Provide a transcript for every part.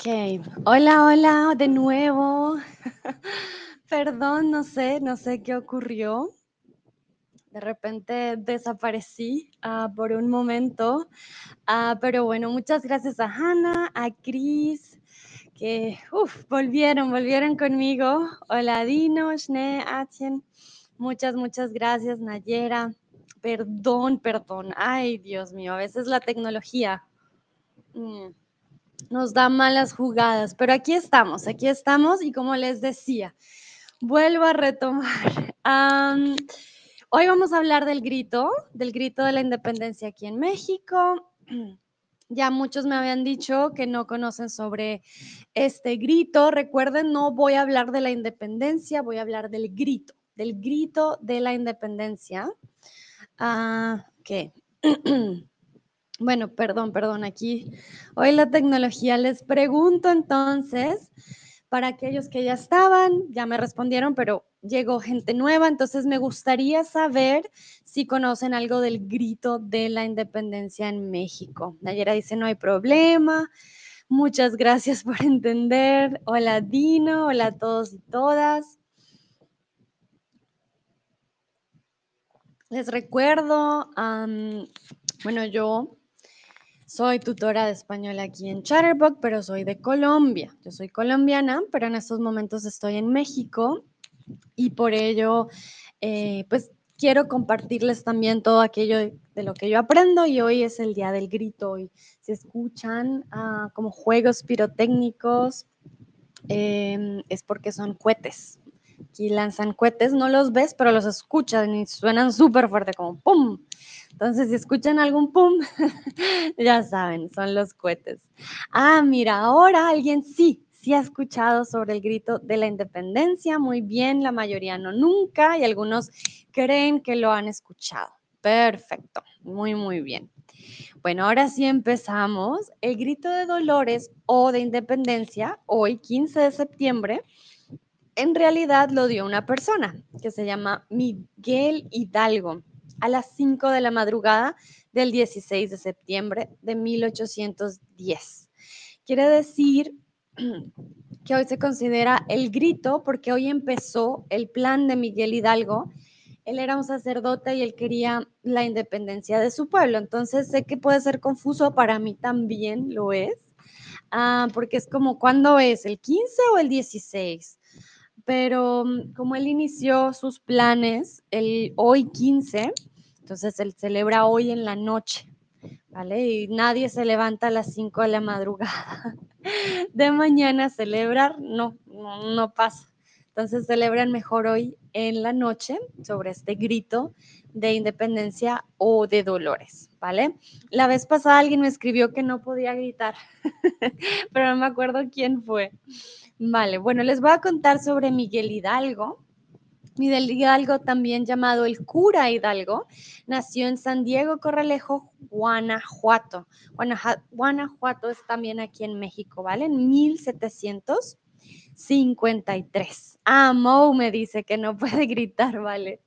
Ok, hola, hola, de nuevo. Perdón, no sé, no sé qué ocurrió. De repente desaparecí ah, por un momento, Ah, pero bueno, muchas gracias a Hannah, a Chris, que volvieron, volvieron conmigo. Hola Dino, Shne, Atien. Muchas, muchas gracias, Nayera. Perdón, perdón. Ay, Dios mío, a veces la tecnología. mm, nos da malas jugadas, pero aquí estamos, aquí estamos y como les decía, vuelvo a retomar. Hoy vamos a hablar del grito, del grito de la independencia aquí en México. Ya muchos me habían dicho que no conocen sobre este grito. Recuerden, no voy a hablar de la independencia, voy a hablar del grito, del grito de la independencia. Ah, ¿qué? Bueno, perdón, perdón, aquí hoy la tecnología. Les pregunto entonces, para aquellos que ya estaban, ya me respondieron, pero llegó gente nueva, entonces me gustaría saber si conocen algo del grito de la independencia en México. Nayera dice, no hay problema. Muchas gracias por entender. Hola Dino, hola a todos y todas. Les recuerdo, bueno, yo soy tutora de español aquí en Chatterbox, pero soy de Colombia. Yo soy colombiana, pero en estos momentos estoy en México y por ello, eh, pues quiero compartirles también todo aquello de, lo que yo aprendo y hoy es el día del grito y si escuchan ah, como juegos pirotécnicos eh, es porque son cohetes. Aquí lanzan cohetes, no los ves, pero los escuchan y suenan súper fuerte, como ¡pum! Entonces, si escuchan algún pum, ya saben, son los cohetes. Ah, mira, ahora alguien sí, sí ha escuchado sobre el grito de la independencia. Muy bien, la mayoría no nunca y algunos creen que lo han escuchado. Perfecto, muy, muy bien. Bueno, ahora sí empezamos. El grito de Dolores o de Independencia, hoy 15 de septiembre, en realidad lo dio una persona que se llama Miguel Hidalgo a las 5 de la madrugada del 16 de septiembre de 1810. Quiere decir que hoy se considera el grito porque hoy empezó el plan de Miguel Hidalgo. Él era un sacerdote y él quería la independencia de su pueblo. Entonces sé que puede ser confuso, para mí también lo es, ah, porque es como, ¿cuándo es? ¿El 15 o el 16? Pero mm, como él inició sus planes el hoy 15, entonces él celebra hoy en la noche, ¿vale? Y nadie se levanta a las 5 de la madrugada de mañana a celebrar, no, no, no pasa. Entonces celebran mejor hoy en la noche sobre este grito de independencia o de dolores, ¿vale? La vez pasada alguien me escribió que no podía gritar, pero no me acuerdo quién fue. Vale, bueno, les voy a contar sobre Miguel Hidalgo. Miguel Hidalgo, también llamado el cura Hidalgo, nació en San Diego Corralejo, Guanajuato. Guanajuato es también aquí en México, ¿vale? En 1753. Ah, Mo me dice que no puede gritar, ¿vale?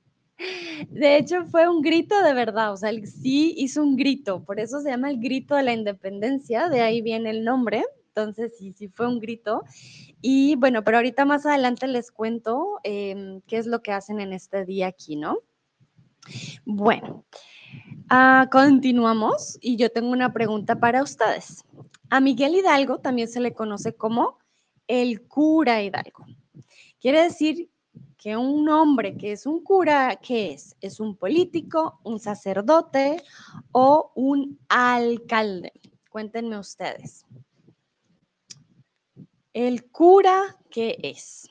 De hecho, fue un grito de verdad, o sea, él sí hizo un grito, por eso se llama el grito de la independencia, de ahí viene el nombre. Entonces, sí, sí fue un grito. Y bueno, pero ahorita más adelante les cuento em, qué es lo que hacen en este día aquí, ¿no? Bueno, ah, continuamos y yo tengo una pregunta para ustedes. A Miguel Hidalgo también se le conoce como el cura Hidalgo. Quiere decir que un hombre que es un cura, ¿qué es? ¿Es un político, un sacerdote o un alcalde? Cuéntenme ustedes. ¿El cura qué es?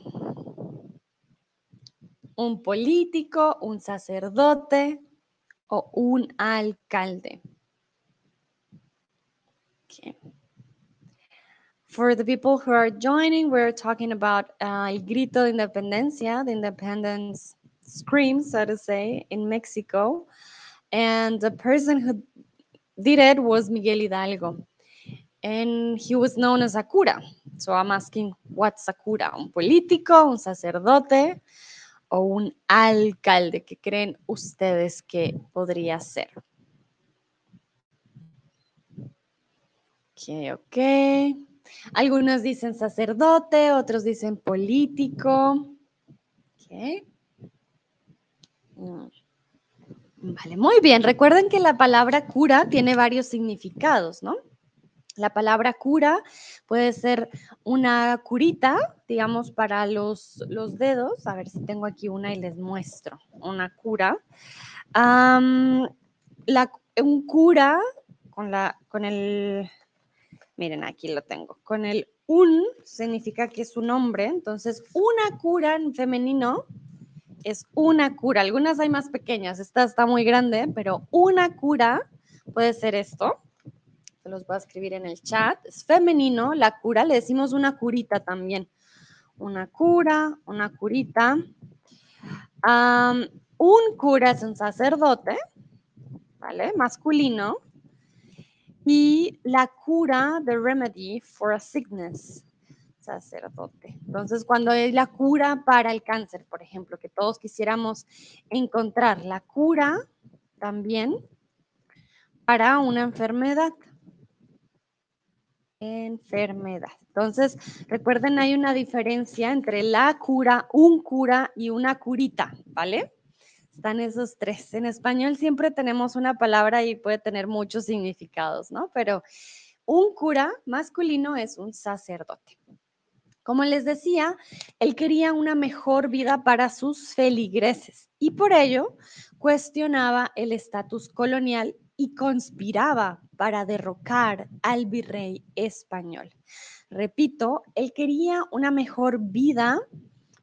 ¿Un político, un sacerdote o un alcalde? For the people who are joining, we're talking about uh, el grito de independencia, the independence scream, so to say, in Mexico. And the person who did it was Miguel Hidalgo. And he was known as a cura. So I'm asking, what's a cura? ¿Un político, un sacerdote o un alcalde? ¿Qué creen ustedes que podría ser? Ok, ok. Algunos dicen sacerdote, otros dicen político. Mm. Vale, muy bien. Recuerden que la palabra cura tiene varios significados, ¿no? La palabra cura puede ser una curita, digamos, para los, los dedos. A ver si tengo aquí una y les muestro. Una cura. un cura con, la, con el, miren, aquí lo tengo, con el un significa que es un hombre. Entonces, una cura en femenino es una cura. Algunas hay más pequeñas, esta está muy grande, pero una cura puede ser esto se los voy a escribir en el chat. Es femenino, la cura, le decimos una curita también. Una cura, una curita. un cura es un sacerdote, ¿vale? Masculino. Y la cura, the remedy for a sickness, sacerdote. Entonces, cuando es la cura para el cáncer, por ejemplo, que todos quisiéramos encontrar la cura también para una enfermedad enfermedad. Entonces, recuerden, hay una diferencia entre la cura, un cura y una curita, ¿vale? Están esos tres. En español siempre tenemos una palabra y puede tener muchos significados, ¿no? Pero un cura masculino es un sacerdote. Como les decía, él quería una mejor vida para sus feligreses y por ello cuestionaba el estatus colonial y conspiraba para derrocar al virrey español. Repito, él quería una mejor vida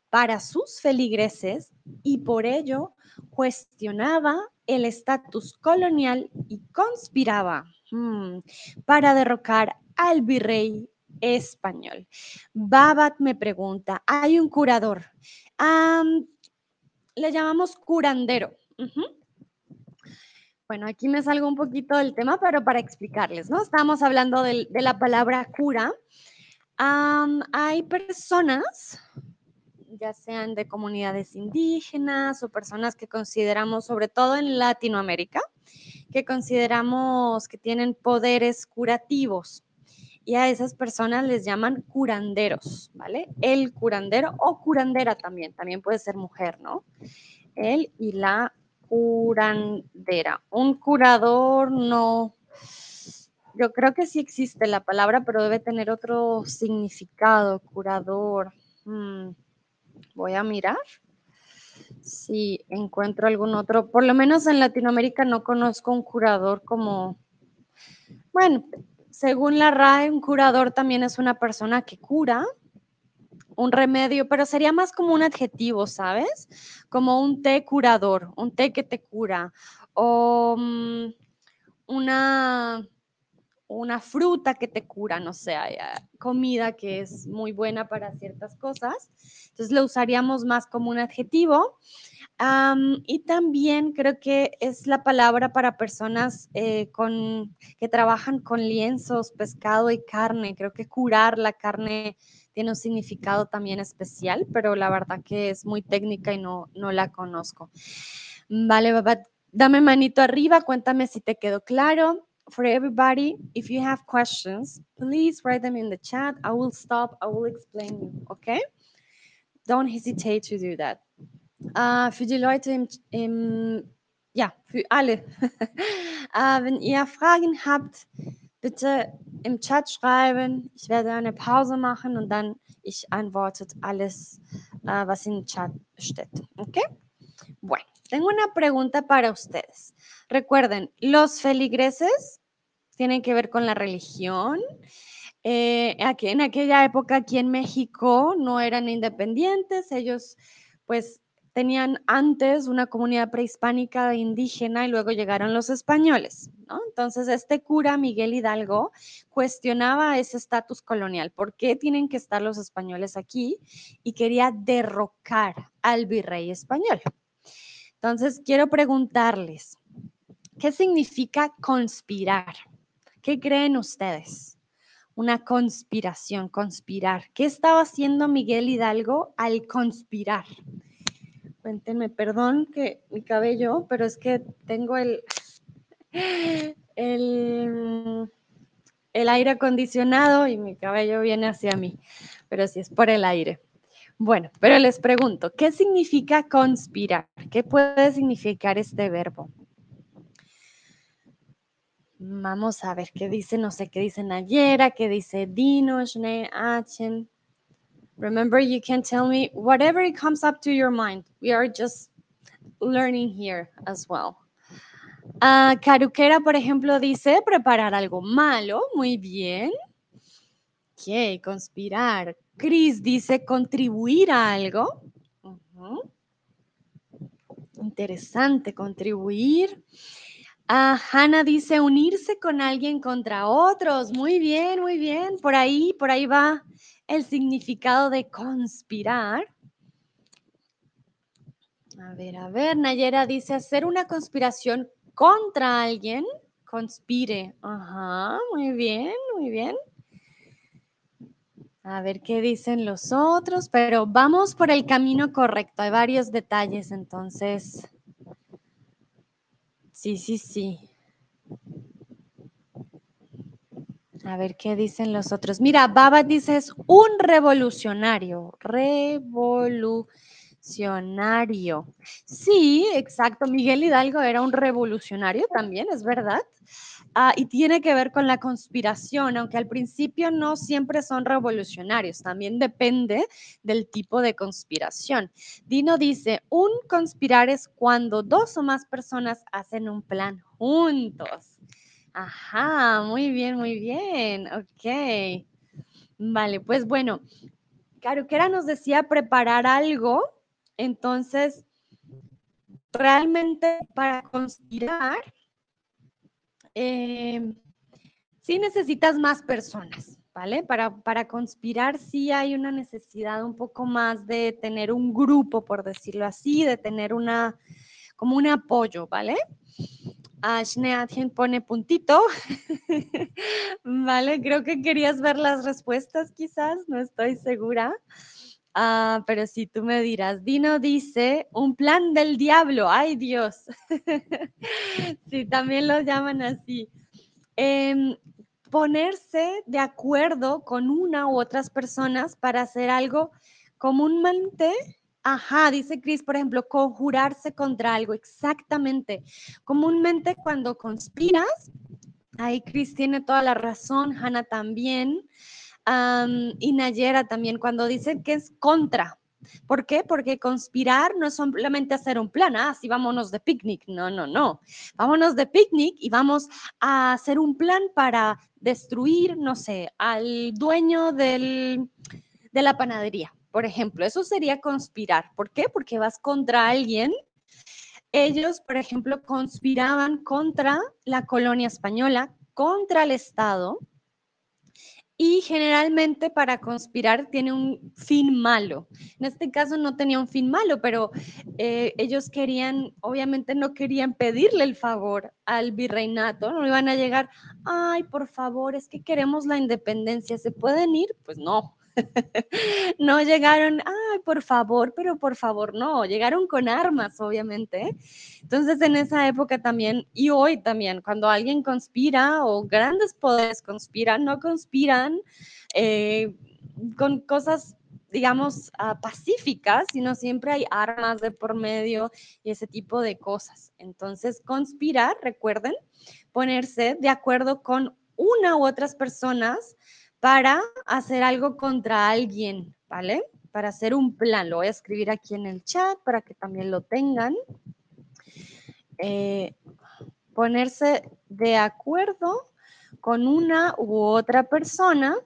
para sus feligreses y por ello cuestionaba el estatus colonial y conspiraba hmm, para derrocar al virrey español. Babat me pregunta, hay un curador, le llamamos curandero. Bueno, aquí me salgo un poquito del tema, pero para explicarles, ¿no? Estamos hablando de, la palabra cura. hay personas, ya sean de comunidades indígenas o personas que consideramos, sobre todo en Latinoamérica, que consideramos que tienen poderes curativos. Y a esas personas les llaman curanderos, ¿vale? El curandero o curandera también, también puede ser mujer, ¿no? Él y la curandera. Un curador no. Yo creo que sí existe la palabra, pero debe tener otro significado. Curador. Hmm, voy a mirar si encuentro algún otro. Por lo menos en Latinoamérica no conozco un curador como. Bueno, según la RAE, un curador también es una persona que cura, un remedio, pero sería más como un adjetivo, ¿sabes? Como un té curador, un té que te cura, o mm, una, una fruta que te cura, no sé, comida que es muy buena para ciertas cosas. Entonces lo usaríamos más como un adjetivo. y también creo que es la palabra para personas eh, con, que trabajan con lienzos, pescado y carne. Creo que curar la carne tiene un significado también especial, pero la verdad que es muy técnica y no, no la conozco. Vale, papá, dame manito arriba, cuéntame si te quedó claro. For everybody, if you have questions, please write them in the chat. I will stop, I will explain you, okay? Don't hesitate to do that. Uh, für die Leute im, im ja, für alle. uh, wenn ihr Fragen habt, bitte im Chat schreiben. Ich werde eine Pause machen und dann ich antworte alles, uh, was en chat steht. ¿Ok? Bueno, tengo una pregunta para ustedes. Recuerden, los feligreses tienen que ver con la religión. Eh, en aquella época aquí en México no eran independientes, ellos pues tenían antes una comunidad prehispánica indígena y luego llegaron los españoles. Entonces, este cura Miguel Hidalgo cuestionaba ese estatus colonial. ¿Por qué tienen que estar los españoles aquí? Y quería derrocar al virrey español. Entonces, quiero preguntarles, ¿qué significa conspirar? ¿Qué creen ustedes? Una conspiración, conspirar. ¿Qué estaba haciendo Miguel Hidalgo al conspirar? Cuéntenme, perdón que mi cabello, pero es que tengo el, el, el aire acondicionado y mi cabello viene hacia mí, pero sí es por el aire. Bueno, pero les pregunto, ¿qué significa conspirar? ¿Qué puede significar este verbo? Vamos a ver qué dice, no sé qué dice Nayera, qué dice Dino, Shne, Achen. Remember, you can tell me whatever it comes up to your mind. We are just learning here as well. Uh, Caruquera, por ejemplo, dice preparar algo malo. Muy bien. Ok, conspirar. Chris dice contribuir a algo. Interesante, contribuir. Ah, Hannah dice unirse con alguien contra otros. Muy bien, muy bien. Por ahí, por ahí va el significado de conspirar. A ver, a ver, Nayera dice hacer una conspiración contra alguien. Conspire. Ajá, muy bien, muy bien. A ver qué dicen los otros, pero vamos por el camino correcto. Hay varios detalles, entonces. Sí, sí, sí. A ver qué dicen los otros. Mira, Baba dice es un revolucionario. Revolucionario. Sí, exacto. Miguel Hidalgo era un revolucionario también, es verdad. Ah, y tiene que ver con la conspiración, aunque al principio no siempre son revolucionarios, también depende del tipo de conspiración. Dino dice, un conspirar es cuando dos o más personas hacen un plan juntos. Ajá, muy bien, muy bien, ok. Vale, pues bueno, Caruquera nos decía preparar algo, entonces, realmente para conspirar eh, sí necesitas más personas, ¿vale? Para, para conspirar sí hay una necesidad un poco más de tener un grupo, por decirlo así, de tener una, como un apoyo, ¿vale? Ashneadjen pone puntito. vale, creo que querías ver las respuestas quizás, no estoy segura. Ah, pero si tú me dirás, Dino dice, un plan del diablo, ay Dios. sí, también lo llaman así. Em, ponerse de acuerdo con una u otras personas para hacer algo comúnmente, ajá, dice Chris, por ejemplo, conjurarse contra algo, exactamente. Comúnmente cuando conspiras, ahí Chris tiene toda la razón, Hannah también y Nayera también cuando dicen que es contra. ¿Por qué? Porque conspirar no es solamente hacer un plan, ah, sí, vámonos de picnic. No, no, no. Vámonos de picnic y vamos a hacer un plan para destruir, no sé, al dueño de la panadería, por ejemplo. Eso sería conspirar. ¿Por qué? Porque vas contra alguien. Ellos, por ejemplo, conspiraban contra la colonia española, contra el Estado, y generalmente para conspirar tiene un fin malo. En este caso no tenía un fin malo, pero eh, ellos querían, obviamente no querían pedirle el favor al virreinato, no iban a llegar, ay, por favor, es que queremos la independencia, ¿se pueden ir? Pues no, no llegaron, ay, por favor, pero por favor, no, llegaron con armas, obviamente. Entonces, en esa época también, y hoy también, cuando alguien conspira o grandes poderes conspiran, no conspiran eh, con cosas digamos, ah, pacíficas, sino siempre hay armas de por medio y ese tipo de cosas. Entonces, conspirar, recuerden, ponerse de acuerdo con una u otras personas para hacer algo contra alguien, ¿vale? Para hacer un plan. Lo voy a escribir aquí en el chat para que también lo tengan. Eh, ponerse de acuerdo con una u otra persona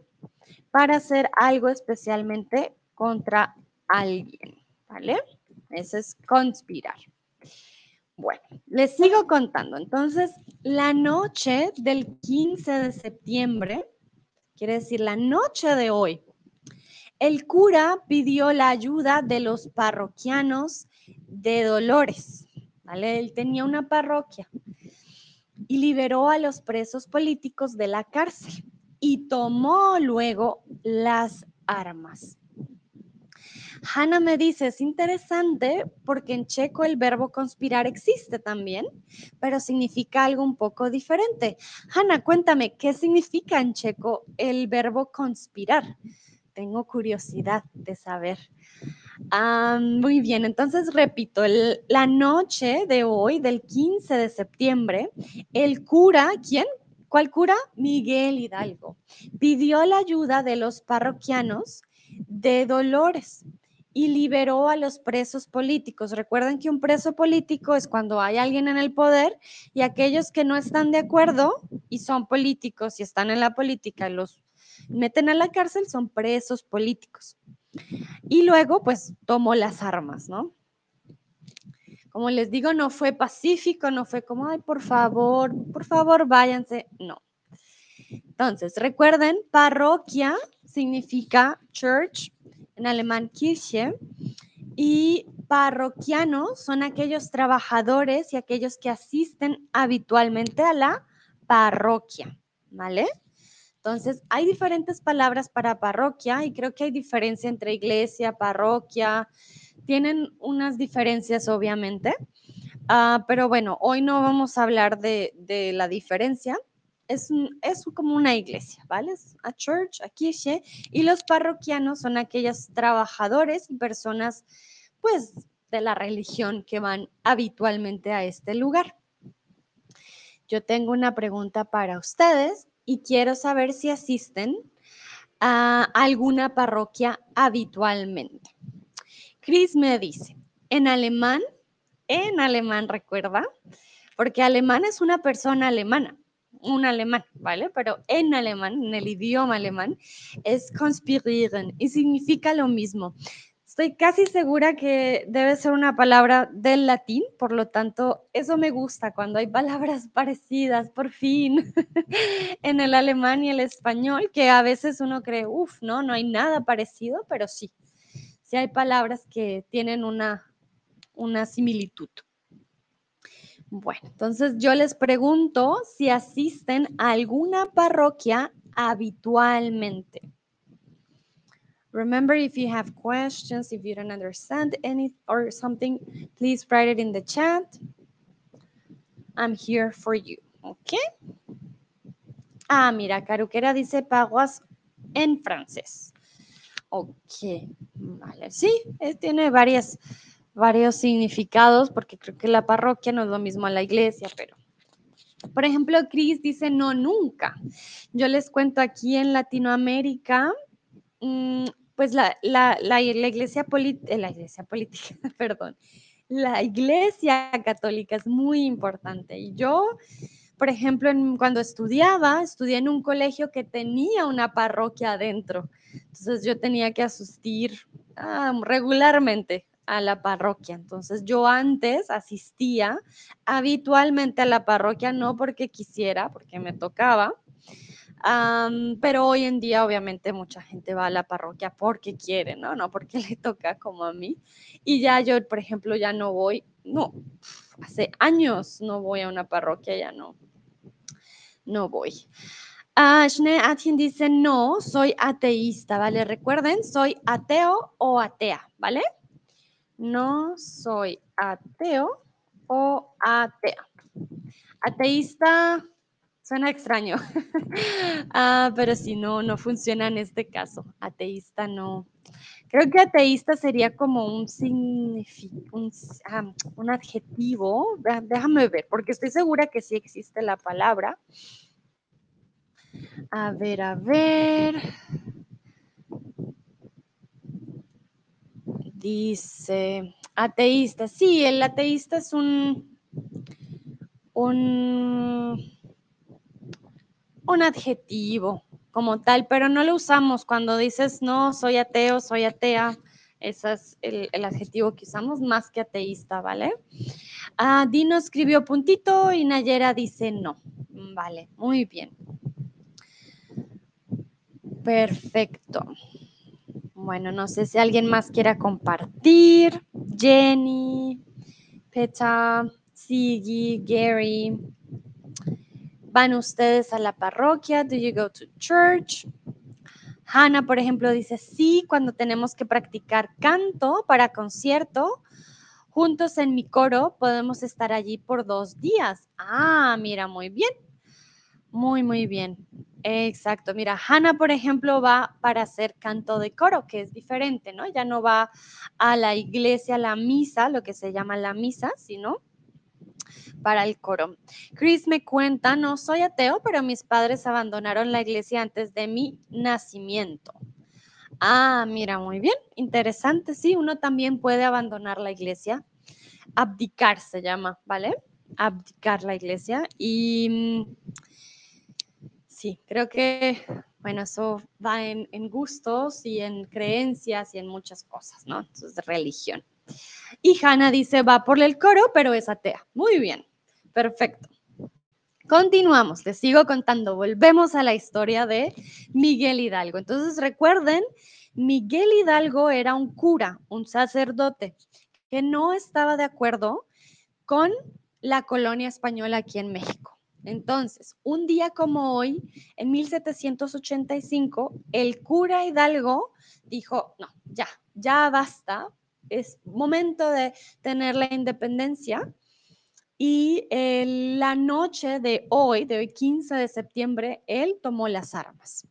para hacer algo especialmente contra alguien, ¿vale? Eso es conspirar. Bueno, les sigo contando. Entonces, la noche del 15 de septiembre quiere decir la noche de hoy, el cura pidió la ayuda de los parroquianos de Dolores, ¿vale? Él tenía una parroquia y liberó a los presos políticos de la cárcel y tomó luego las armas. Hanna me dice, es interesante porque en checo el verbo conspirar existe también, pero significa algo un poco diferente. Hanna, cuéntame, ¿qué significa en checo el verbo conspirar? Tengo curiosidad de saber. Ah, muy bien, entonces repito, la noche de hoy, del 15 de septiembre, el cura, ¿quién? ¿Cuál cura? Miguel Hidalgo. Pidió la ayuda de los parroquianos de Dolores y liberó a los presos políticos. Recuerden que un preso político es cuando hay alguien en el poder y aquellos que no están de acuerdo y son políticos y están en la política los meten a la cárcel son presos políticos. Y luego pues tomó las armas, ¿no? Como les digo, no fue pacífico, no fue como, ay, por favor, por favor, váyanse. No. Entonces, recuerden, parroquia significa church, en alemán Kirche, y parroquianos son aquellos trabajadores y aquellos que asisten habitualmente a la parroquia, ¿vale? Entonces, hay diferentes palabras para parroquia y creo que hay diferencia entre iglesia, parroquia, tienen unas diferencias, obviamente, ah, pero bueno, hoy no vamos a hablar de, la diferencia. Es, como una iglesia, ¿vale? Es a church, a kirche, y los parroquianos son aquellos trabajadores y personas, pues, de la religión que van habitualmente a este lugar. Yo tengo una pregunta para ustedes y quiero saber si asisten a alguna parroquia habitualmente. Chris me dice, en alemán, en alemán, recuerda, porque alemán es una persona alemana, un alemán, ¿vale? Pero en alemán, en el idioma alemán, es conspirieren y significa lo mismo. Estoy casi segura que debe ser una palabra del latín, por lo tanto, eso me gusta cuando hay palabras parecidas, por fin, en el alemán y el español, que a veces uno cree, uff, no, no hay nada parecido, pero sí, si hay palabras que tienen una, una similitud. Bueno, entonces yo les pregunto si asisten a alguna parroquia habitualmente. Remember, if you have questions, if you don't understand any or something, please write it in the chat. I'm here for you. ¿Ok? Ah, mira, Caruquera dice paguas en francés. Ok, vale. Sí, eh, tiene varias, varios significados porque creo que la parroquia no es lo mismo a la iglesia, pero... Por ejemplo, Cris dice no nunca. Yo les cuento aquí en Latinoamérica, mm, pues la, la, la, iglesia, eh, la iglesia política, perdón, la iglesia católica es muy importante. Y yo por ejemplo, cuando estudiaba, estudié en un colegio que tenía una parroquia adentro. Entonces yo tenía que asistir ah, regularmente a la parroquia. Entonces yo antes asistía habitualmente a la parroquia, no porque quisiera, porque me tocaba, pero hoy en día obviamente mucha gente va a la parroquia porque quiere, ¿no? No porque le toca como a mí. Y ya yo, por ejemplo, ya no voy, no, hace años no voy a una parroquia, ya no, no voy. Uh, Atien dice, no, soy ateísta, ¿vale? Recuerden, soy ateo o atea, ¿vale? No soy ateo o atea. Ateísta suena extraño, ah, pero si no, no funciona en este caso. Ateísta no, Creo que ateísta sería como un, un, un adjetivo. Déjame ver, porque estoy segura que sí existe la palabra. A ver, a ver. Dice, ateísta. Sí, el ateísta es un, un, un adjetivo como tal, pero no lo usamos cuando dices, no, soy ateo, soy atea. Ese es el, adjetivo que usamos más que ateísta, ¿vale? Ah, Dino escribió puntito y Nayera dice no. Vale, muy bien. Perfecto. Bueno, no sé si alguien más quiera compartir. Jenny, Peta, Sigi, Gary. ¿Van ustedes a la parroquia? Do you go to church? Hannah, por ejemplo, dice, sí, cuando tenemos que practicar canto para concierto, juntos en mi coro podemos estar allí por dos días. Ah, mira, muy bien. Muy, muy bien. Exacto. Mira, Hannah, por ejemplo, va para hacer canto de coro, que es diferente, ¿no? Ya no va a la iglesia, a la misa, lo que se llama la misa, sino para el coro. Chris me cuenta, no soy ateo, pero mis padres abandonaron la iglesia antes de mi nacimiento. Ah, mira, muy bien, interesante, sí, uno también puede abandonar la iglesia. Abdicar se llama, ¿vale? Abdicar la iglesia. Y mm, sí, creo que, bueno, eso va en, gustos y en creencias y en muchas cosas, ¿no? Entonces, religión. Y Hannah dice, va por el coro, pero es atea. Muy bien, perfecto. Continuamos, les sigo contando. Volvemos a la historia de Miguel Hidalgo. Entonces, recuerden, Miguel Hidalgo era un cura, un sacerdote, que no estaba de acuerdo con la colonia española aquí en México. Entonces, un día como hoy, en 1785, el cura Hidalgo dijo, no, ya, ya basta, es momento de tener la independencia. Y la noche de hoy, de hoy 15 de septiembre, él tomó las armas.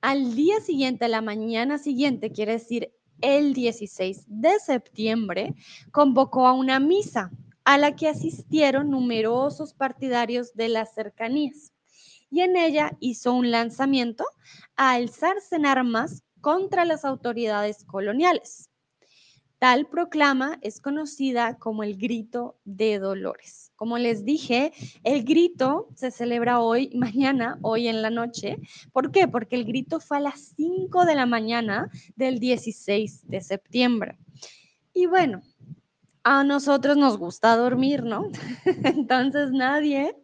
Al día siguiente, la mañana siguiente, quiere decir el 16 de septiembre, convocó a una misa a la que asistieron numerosos partidarios de las cercanías. Y en ella hizo un lanzamiento a alzarse en armas contra las autoridades coloniales. Tal proclama es conocida como el grito de Dolores. Como les dije, el grito se celebra hoy, mañana, hoy en la noche. ¿Por qué? Porque el grito fue a las 5 de la mañana del 16 de septiembre. Y bueno, a nosotros nos gusta dormir, ¿no? Entonces nadie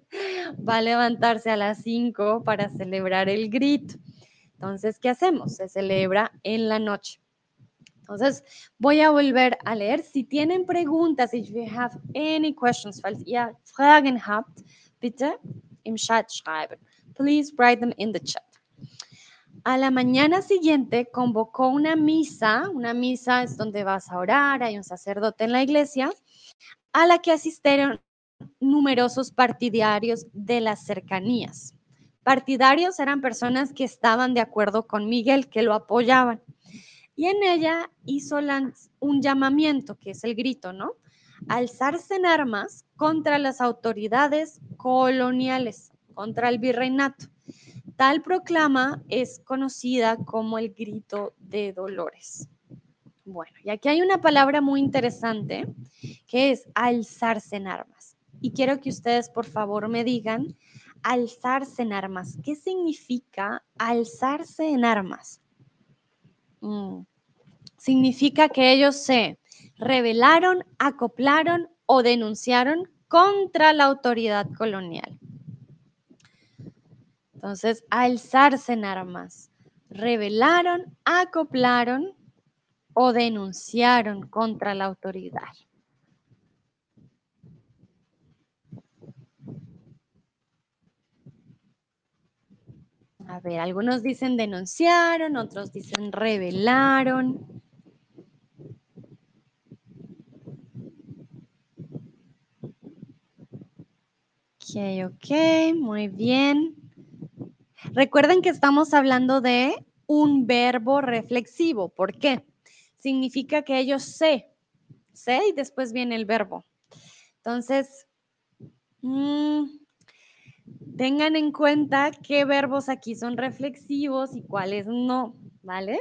va a levantarse a las 5 para celebrar el grito. Entonces, ¿qué hacemos? Se celebra en la noche. Entonces, voy a volver a leer. Si tienen preguntas, if you have any questions, falls ihr Fragen habt, bitte im Chat schreiben. Please write them in the chat. A la mañana siguiente convocó una misa, una misa es donde vas a orar, hay un sacerdote en la iglesia, a la que asistieron numerosos partidarios de las cercanías. Partidarios eran personas que estaban de acuerdo con Miguel, que lo apoyaban y en ella hizo un llamamiento, que es el grito, ¿no? Alzarse en armas contra las autoridades coloniales, contra el virreinato. Tal proclama es conocida como el grito de Dolores. Bueno, y aquí hay una palabra muy interesante que es alzarse en armas. Y quiero que ustedes por favor me digan, alzarse en armas, ¿qué significa alzarse en armas? Mm. Significa que ellos se rebelaron, acoplaron o denunciaron contra la autoridad colonial. Entonces, alzarse en armas. Rebelaron, acoplaron o denunciaron contra la autoridad. A ver, algunos dicen denunciaron, otros dicen revelaron. Ok, ok, muy bien. Recuerden que estamos hablando de un verbo reflexivo. ¿Por qué? Significa que ellos sé, sé y después viene el verbo. Entonces, mmm, Tengan en cuenta qué verbos aquí son reflexivos y cuáles no, ¿vale?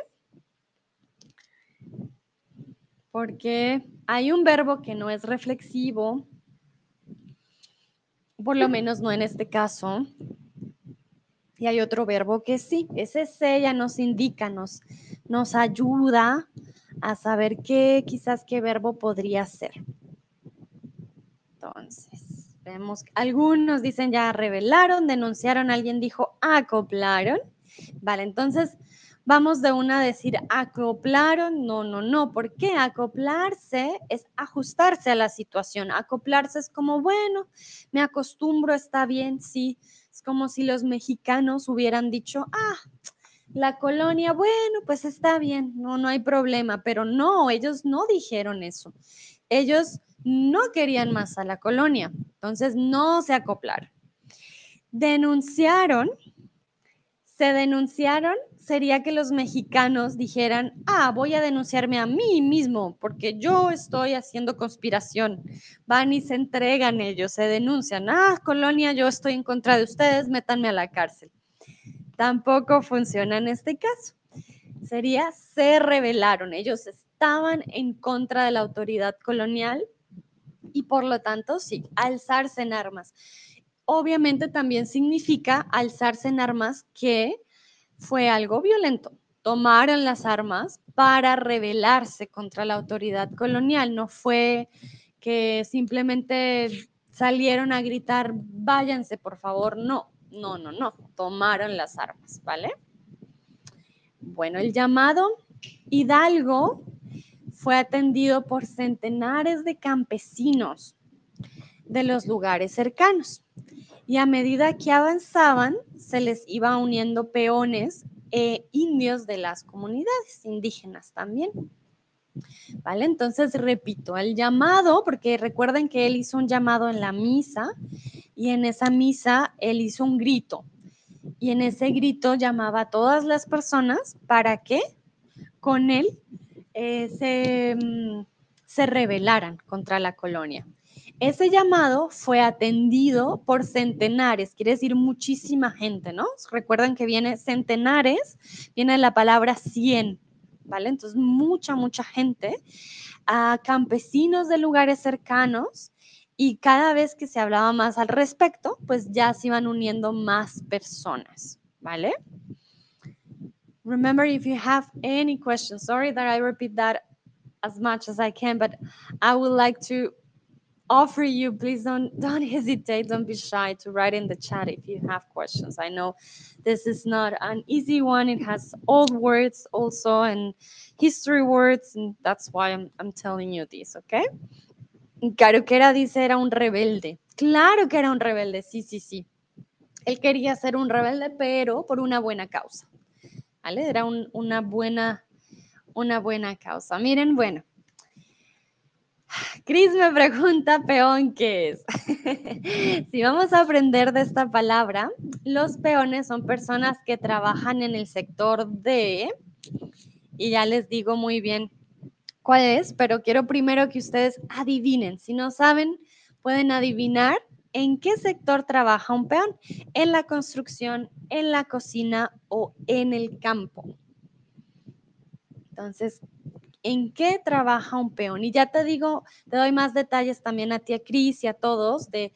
Porque hay un verbo que no es reflexivo, por lo menos no en este caso, hay otro verbo que sí, ese se ya nos indica, nos, nos ayuda a saber qué, quizás qué verbo podría ser. Entonces, Vemos, algunos dicen ya revelaron, denunciaron, alguien dijo acoplaron. Vale, entonces vamos de una a decir acoplaron, no, no, no. ¿Por qué? Acoplarse es ajustarse a la situación. Acoplarse es como, bueno, me acostumbro, está bien, sí. Como si los mexicanos hubieran dicho, ah, La colonia, bueno, pues está bien, no, no hay problema, pero no, ellos no dijeron eso. Ellos no querían más a la colonia, entonces no se acoplaron. Denunciaron, se denunciaron, sería que los mexicanos dijeran, ah, voy a denunciarme a mí mismo porque yo estoy haciendo conspiración. Van y se entregan ellos, se denuncian, ah, colonia, yo estoy en contra de ustedes, métanme a la cárcel tampoco funciona en este caso. Sería se rebelaron, ellos estaban en contra de la autoridad colonial y por lo tanto, sí, alzarse en armas. Obviamente también significa alzarse en armas que fue algo violento. Tomaron las armas para rebelarse contra la autoridad colonial. No fue que simplemente salieron a gritar, váyanse, por favor, no. No, no, no, tomaron las armas, ¿vale? Bueno, el llamado Hidalgo fue atendido por centenares de campesinos de los lugares cercanos. Y a medida que avanzaban, se les iba uniendo peones e indios de las comunidades indígenas también. ¿Vale? Entonces, repito, el llamado, porque recuerden que él hizo un llamado en la misa y en esa misa él hizo un grito. Y en ese grito llamaba a todas las personas para que con él eh, se, mm, se rebelaran contra la colonia. Ese llamado fue atendido por centenares, quiere decir muchísima gente, ¿no? Recuerden que viene centenares, viene la palabra cien, ¿vale? Entonces, mucha, mucha gente, a campesinos de lugares cercanos, y cada vez que se hablaba más al respecto, pues ya se iban uniendo más personas, ¿vale? Remember, if you have any questions, sorry that I repeat that as much as I can, but I would like to offer you please don't don't hesitate don't be shy to write in the chat if you have questions. I know this is not an easy one. It has old words also and history words and that's why i'm, I'm telling you this okay? Caroquera dice era un rebelde. Claro que era un rebelde sí sí sí. Él quería ser un rebelde pero por una buena causa vale? Era un, una buena una buena causa. Miren bueno Cris me pregunta, peón, ¿qué es? si vamos a aprender de esta palabra, los peones son personas que trabajan en el sector de, y ya les digo muy bien cuál es, pero quiero primero que ustedes adivinen. Si no saben, pueden adivinar en qué sector trabaja un peón, en la construcción, en la cocina o en el campo. Entonces, en qué trabaja un peón. Y ya te digo, te doy más detalles también a ti, a Cris y a todos de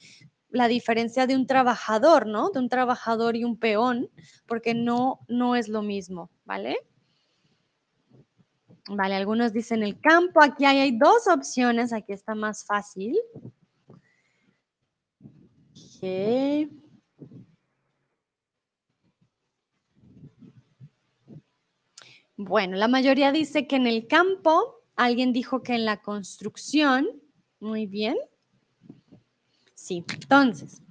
la diferencia de un trabajador, ¿no? De un trabajador y un peón, porque no, no es lo mismo, ¿vale? Vale, algunos dicen el campo. Aquí hay, dos opciones. Aquí está más fácil. Bueno, la mayoría dice que en el campo, alguien dijo que en la construcción. Muy bien. Sí, entonces,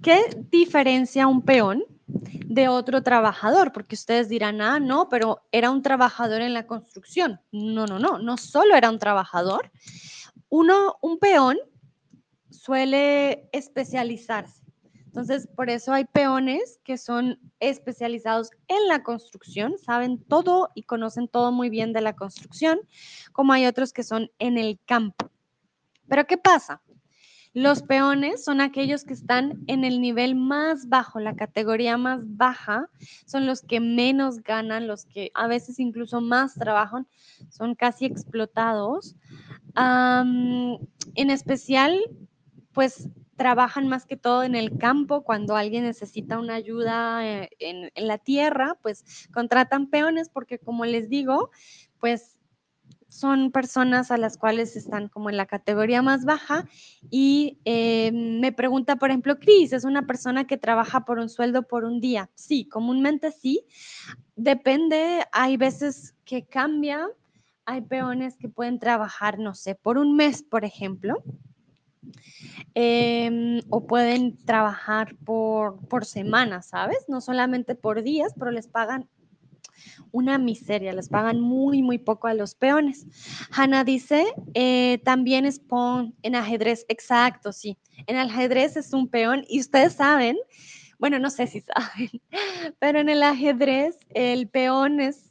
¿qué diferencia un peón de otro trabajador? Porque ustedes dirán, ah, no, pero era un trabajador en la construcción. No, no, no, no solo era un trabajador. Uno, un peón suele especializarse. Entonces, por eso hay peones que son especializados en la construcción, saben todo y conocen todo muy bien de la construcción, como hay otros que son en el campo. Pero ¿qué pasa? Los peones son aquellos que están en el nivel más bajo, la categoría más baja, son los que menos ganan, los que a veces incluso más trabajan, son casi explotados. en especial, pues trabajan más que todo en el campo, cuando alguien necesita una ayuda eh, en, la tierra, pues contratan peones porque como les digo, pues son personas a las cuales están como en la categoría más baja y eh, me pregunta, por ejemplo, Cris, ¿es una persona que trabaja por un sueldo por un día? Sí, comúnmente sí. Depende, hay veces que cambia, hay peones que pueden trabajar, no sé, por un mes, por ejemplo Em, o pueden trabajar por, por semana, ¿sabes? No solamente por días, pero les pagan una miseria, les pagan muy, muy poco a los peones. Hanna dice, eh, también es en ajedrez, exacto, sí. En ajedrez es un peón y ustedes saben, bueno, no sé si saben, pero en el ajedrez el peón es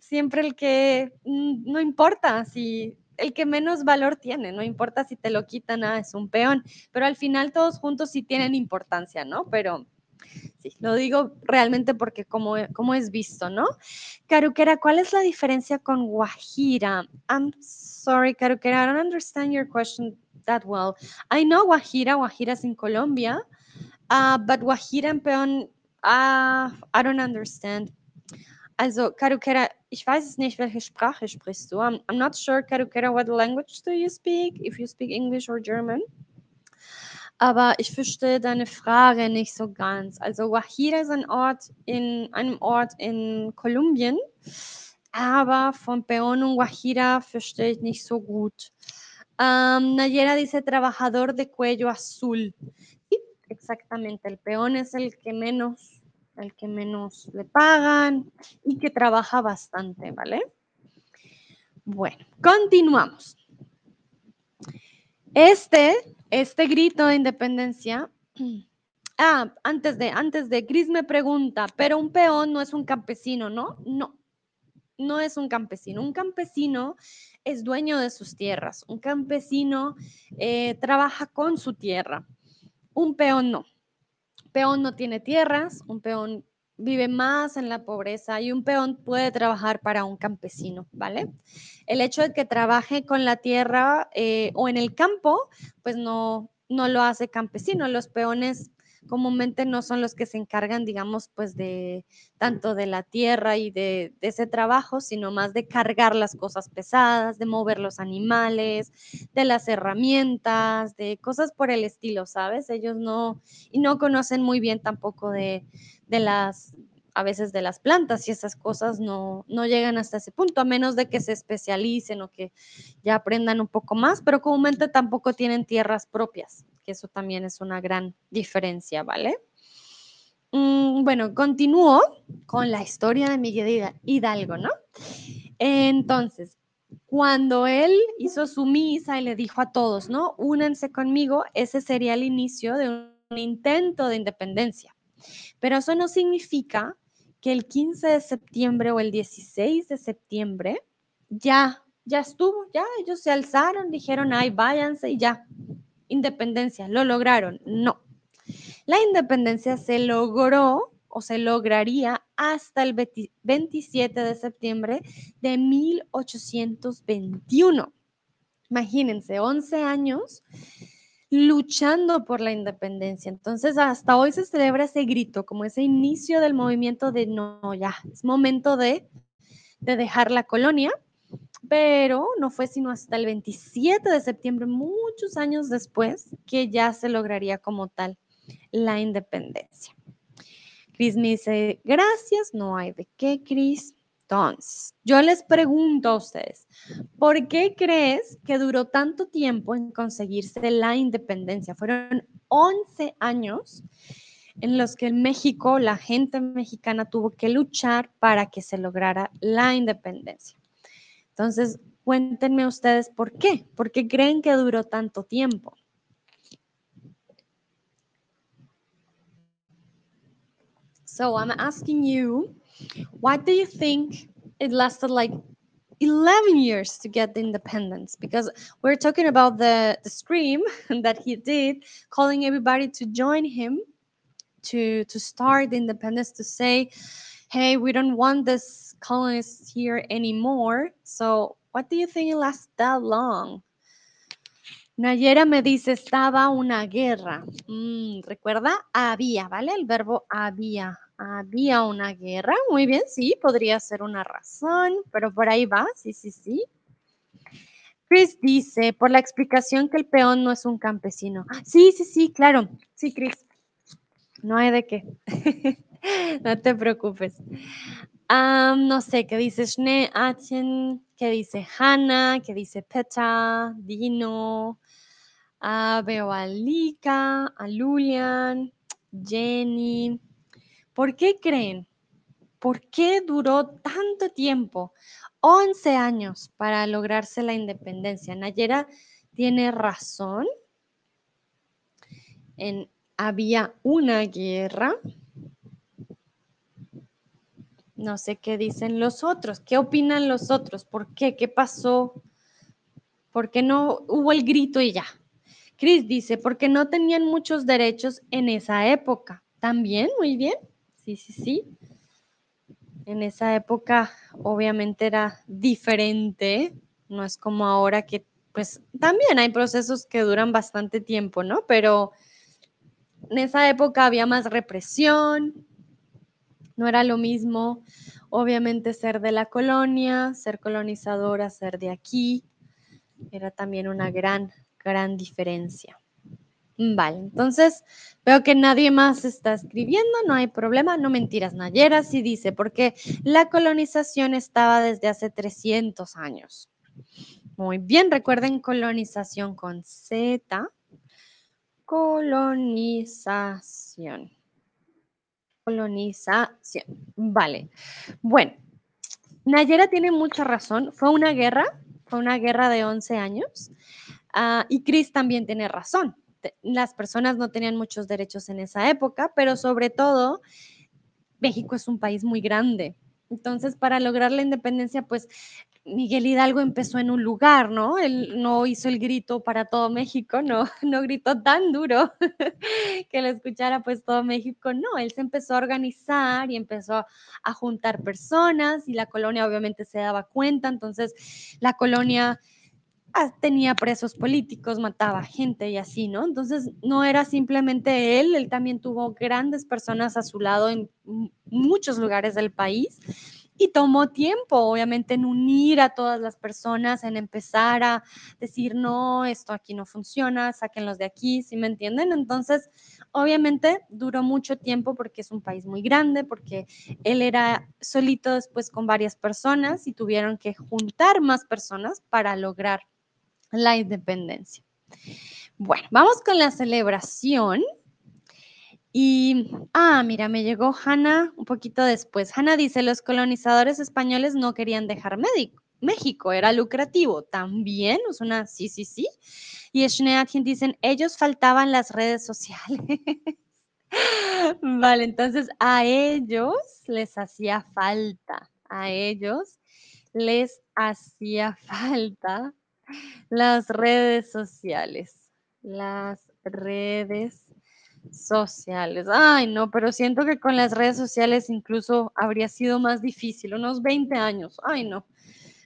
siempre el que mm, no importa si el que menos valor tiene, no importa si te lo quitan, nada, es un peón, pero al final todos juntos sí tienen importancia, ¿no? Pero sí, lo digo realmente porque como, como es visto, ¿no? Caruquera, ¿cuál es la diferencia con Guajira? I'm sorry, Caruquera, I don't understand your question that well. I know Guajira, Guajira is in Colombia, uh, but Guajira en peón, uh, I don't understand. Also, Karukera, ich weiß es nicht, welche Sprache sprichst du. I'm, I'm not sure, Karukera, what language do you speak, if you speak English or German. Aber ich verstehe deine Frage nicht so ganz. Also Guajira ist ein Ort in einem Ort in Kolumbien, aber von Peón und Guajira verstehe ich nicht so gut. Um, Nayera dice trabajador de cuello azul. Exactamente. El peón es el que menos el que menos le pagan y que trabaja bastante, ¿vale? Bueno, continuamos. Este, este grito de independencia. Ah, antes de, antes de, Chris me pregunta, pero un peón no es un campesino, ¿no? No, no es un campesino. Un campesino es dueño de sus tierras. Un campesino eh, trabaja con su tierra. Un peón no peón no tiene tierras, un peón vive más en la pobreza y un peón puede trabajar para un campesino, ¿vale? El hecho de que trabaje con la tierra eh, o en el campo, pues no, no lo hace campesino. Los peones comúnmente no son los que se encargan, digamos, pues de tanto de la tierra y de, ese trabajo, sino más de cargar las cosas pesadas, de mover los animales, de las herramientas, de cosas por el estilo, ¿sabes? Ellos no, y no conocen muy bien tampoco de, de las a veces de las plantas y esas cosas no, no llegan hasta ese punto, a menos de que se especialicen o que ya aprendan un poco más, pero comúnmente tampoco tienen tierras propias que eso también es una gran diferencia, ¿vale? Mm, bueno, continúo con la historia de Miguel Hidalgo, ¿no? Entonces, cuando él hizo su misa y le dijo a todos, ¿no? Únanse conmigo, ese sería el inicio de un intento de independencia. Pero eso no significa que el 15 de septiembre o el 16 de septiembre ya, ya estuvo, ya ellos se alzaron, dijeron, ay, váyanse y ya, independencia, lo lograron. No. La independencia se logró o se lograría hasta el 27 de septiembre de 1821. Imagínense, 11 años luchando por la independencia. Entonces, hasta hoy se celebra ese grito, como ese inicio del movimiento de no, ya, es momento de, de dejar la colonia pero no fue sino hasta el 27 de septiembre, muchos años después, que ya se lograría como tal la independencia. Cris me dice, gracias, no hay de qué, Cris. Entonces, yo les pregunto a ustedes, ¿por qué crees que duró tanto tiempo en conseguirse la independencia? Fueron 11 años en los que en México la gente mexicana tuvo que luchar para que se lograra la independencia. Entonces, cuéntenme ustedes por qué, por qué creen que duró tanto tiempo. So I'm asking you, why do you think it lasted like 11 years to get independence? Because we're talking about the, the scream that he did, calling everybody to join him to, to start the independence, to say, hey, we don't want this colonists here anymore. So, what do you think it lasts that long? Nayera me dice, estaba una guerra. Mm, Recuerda, había, ¿vale? El verbo había. Había una guerra. Muy bien, sí, podría ser una razón, pero por ahí va, sí, sí, sí. Chris dice, por la explicación que el peón no es un campesino. Sí, sí, sí, claro. Sí, Chris. No hay de qué. no te preocupes no sé, ¿qué dice Schnee Atien? ¿Qué dice Hannah? ¿Qué dice Peta? Dino. Uh, veo a Lika, a Lulian, Jenny. ¿Por qué creen? ¿Por qué duró tanto tiempo? 11 años para lograrse la independencia. Nayera tiene razón. Había una guerra. No sé qué dicen los otros. ¿Qué opinan los otros? ¿Por qué? ¿Qué pasó? ¿Por qué no hubo el grito y ya? Chris dice, porque no tenían muchos derechos en esa época. También, muy bien. Sí, sí, sí. En esa época obviamente era diferente. No es como ahora que pues también hay procesos que duran bastante tiempo, ¿no? Pero en esa época había más represión, no era lo mismo, obviamente, ser de la colonia, ser colonizadora, ser de aquí, era también una gran, gran diferencia. Vale, entonces veo que nadie más está escribiendo, no hay problema, no mentiras, Nayera sí dice, porque la colonización estaba desde hace 300 años. Muy bien, recuerden colonización con Z. Colonización. Colonización. Vale. Bueno, Nayera tiene mucha razón. Fue una guerra, fue una guerra de 11 años. Ah, y Chris también tiene razón. Las personas no tenían muchos derechos en esa época, pero sobre todo, México es un país muy grande. Entonces, para lograr la independencia, pues Miguel Hidalgo empezó en un lugar, ¿no? Él no hizo el grito para todo México, no, no gritó tan duro que lo escuchara pues todo México, no, él se empezó a organizar y empezó a juntar personas y la colonia obviamente se daba cuenta, entonces la colonia ah, tenía presos políticos, mataba gente y así, ¿no? Entonces no era simplemente él, él también tuvo grandes personas a su lado en muchos lugares del país y tomó tiempo, obviamente, en unir a todas las personas, en empezar a decir, no, esto aquí no funciona, sáquenlos de aquí, ¿sí me entienden? Entonces, obviamente, duró mucho tiempo porque es un país muy grande, porque él era solito después con varias personas y tuvieron que juntar más personas para lograr la independencia. Bueno, vamos con la celebración. Y, ah, mira, me llegó Hanna un poquito después. Hanna dice, los colonizadores españoles no querían dejar México, era lucrativo. También es una, sí, sí, sí. Y Schneadchen dicen, ellos faltaban las redes sociales. vale, entonces a ellos les hacía falta, a ellos les hacía falta las redes sociales, las redes sociales. Ay, no, pero siento que con las redes sociales incluso habría sido más difícil, unos 20 años. Ay, no,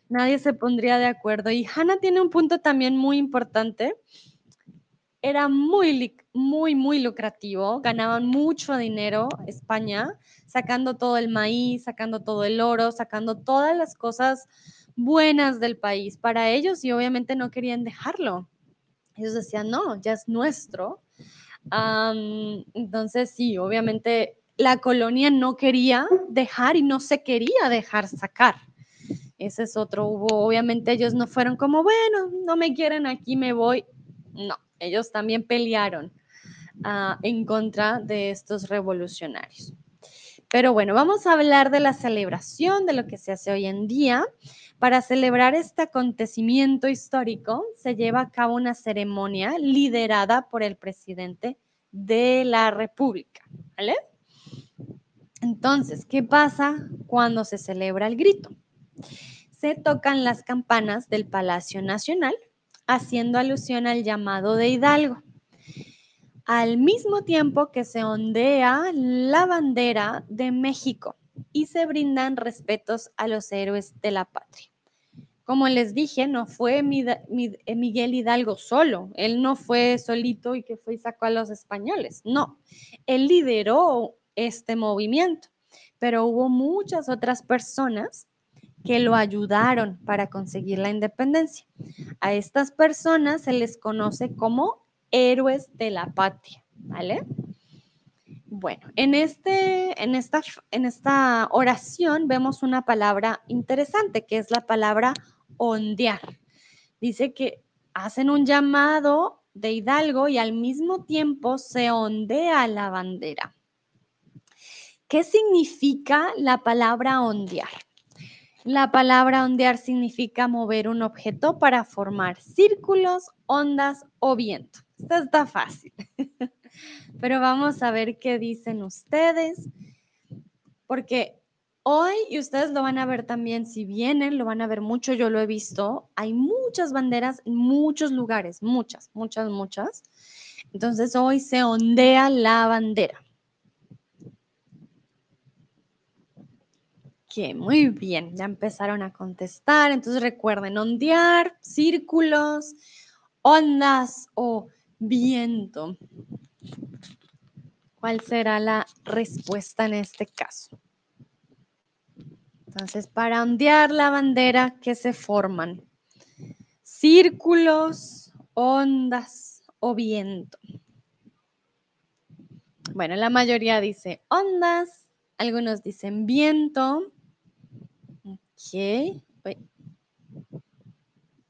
nadie se pondría de acuerdo. Y Hannah tiene un punto también muy importante. Era muy, muy, muy lucrativo, ganaban mucho dinero España, sacando todo el maíz, sacando todo el oro, sacando todas las cosas buenas del país para ellos y obviamente no querían dejarlo. Ellos decían, no, ya es nuestro entonces, sí, obviamente la colonia no quería dejar y no se quería dejar sacar. Ese es otro, hubo, obviamente ellos no fueron como, bueno, no me quieren aquí, me voy. No, ellos también pelearon ah, en contra de estos revolucionarios. Pero bueno, vamos a hablar de la celebración, de lo que se hace hoy en día. Para celebrar este acontecimiento histórico, se lleva a cabo una ceremonia liderada por el presidente de la República, ¿vale? Entonces, ¿qué pasa cuando se celebra el grito? Se tocan las campanas del Palacio Nacional, haciendo alusión al llamado de Hidalgo, al mismo tiempo que se ondea la bandera de México y se brindan respetos a los héroes de la patria. Como les dije, no fue eh, Miguel Hidalgo solo, él no fue solito y que fue y sacó a los españoles, no, él lideró este movimiento, pero hubo muchas otras personas que lo ayudaron para conseguir la independencia. A estas personas se les conoce como héroes de la patria, ¿vale? Bueno, en, este, en, esta, en esta oración vemos una palabra interesante, que es la palabra ondear. Dice que hacen un llamado de Hidalgo y al mismo tiempo se ondea la bandera. ¿Qué significa la palabra ondear? La palabra ondear significa mover un objeto para formar círculos, ondas o viento. Esto está fácil. Pero vamos a ver qué dicen ustedes, porque hoy, y ustedes lo van a ver también, si vienen, lo van a ver mucho, yo lo he visto, hay muchas banderas en muchos lugares, muchas, muchas, muchas. Entonces hoy se ondea la bandera. muy bien, ya empezaron a contestar. Entonces recuerden, ondear, círculos, ondas o viento. ¿Cuál será la respuesta en este caso? Entonces, para ondear la bandera, ¿qué se forman? Círculos, ondas o viento. Bueno, la mayoría dice ondas, algunos dicen viento, Ok.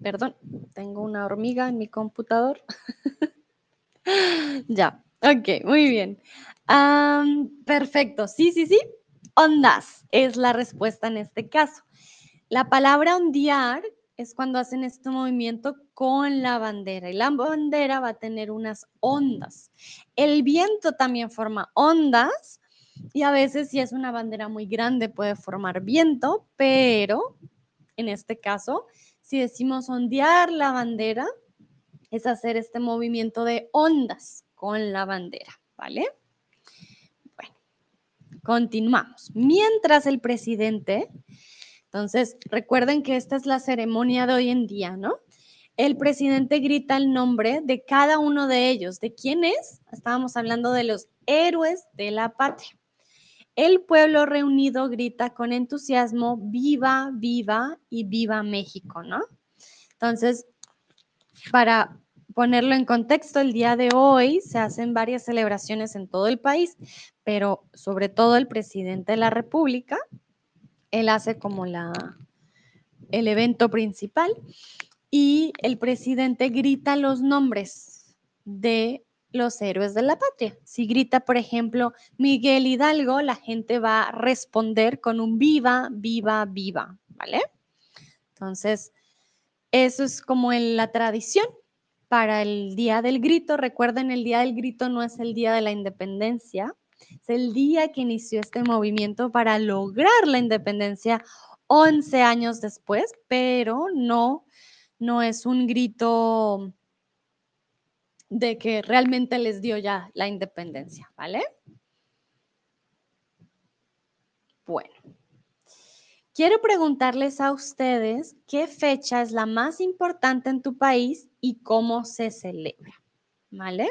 Perdón, tengo una hormiga en mi computador. ya, ok, muy bien. perfecto, sí, sí, sí. Ondas es la respuesta en este caso. La palabra ondear es cuando hacen este movimiento con la bandera y la bandera va a tener unas ondas. El viento también forma ondas, y a veces si es una bandera muy grande puede formar viento, pero en este caso, si decimos ondear la bandera, es hacer este movimiento de ondas con la bandera, ¿vale? Bueno, continuamos. Mientras el presidente, entonces recuerden que esta es la ceremonia de hoy en día, ¿no? El presidente grita el nombre de cada uno de ellos. ¿De quién es? Estábamos hablando de los héroes de la patria. El pueblo reunido grita con entusiasmo, viva, viva y viva México, ¿no? Entonces, para ponerlo en contexto, el día de hoy se hacen varias celebraciones en todo el país, pero sobre todo el presidente de la República, él hace como la, el evento principal y el presidente grita los nombres de los héroes de la patria. Si grita, por ejemplo, Miguel Hidalgo, la gente va a responder con un viva, viva, viva, ¿vale? Entonces, eso es como en la tradición para el Día del Grito. Recuerden, el Día del Grito no es el Día de la Independencia, es el día que inició este movimiento para lograr la independencia 11 años después, pero no, no es un grito de que realmente les dio ya la independencia, ¿vale? Bueno, quiero preguntarles a ustedes qué fecha es la más importante en tu país y cómo se celebra, ¿vale?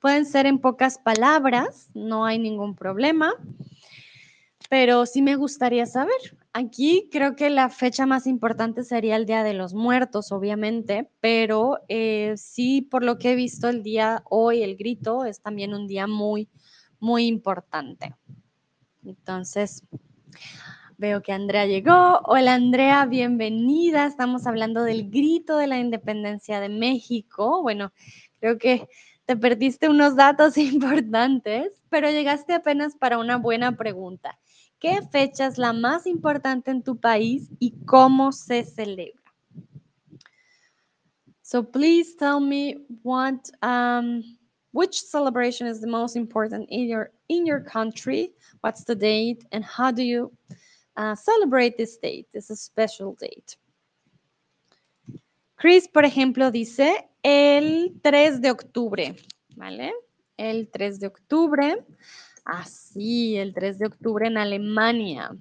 Pueden ser en pocas palabras, no hay ningún problema pero sí me gustaría saber. Aquí creo que la fecha más importante sería el Día de los Muertos, obviamente, pero eh, sí, por lo que he visto el día hoy, el grito, es también un día muy, muy importante. Entonces, veo que Andrea llegó. Hola Andrea, bienvenida. Estamos hablando del grito de la independencia de México. Bueno, creo que te perdiste unos datos importantes, pero llegaste apenas para una buena pregunta. ¿Qué fecha es la más importante en tu país y cómo se celebra? So please tell me what, um, which celebration is the most important in your in your country. What's the date and how do you uh, celebrate this date? This is a special date. Chris, por ejemplo, dice el 3 de octubre, ¿vale? El 3 de octubre. Así, el 3 de octubre en Alemania.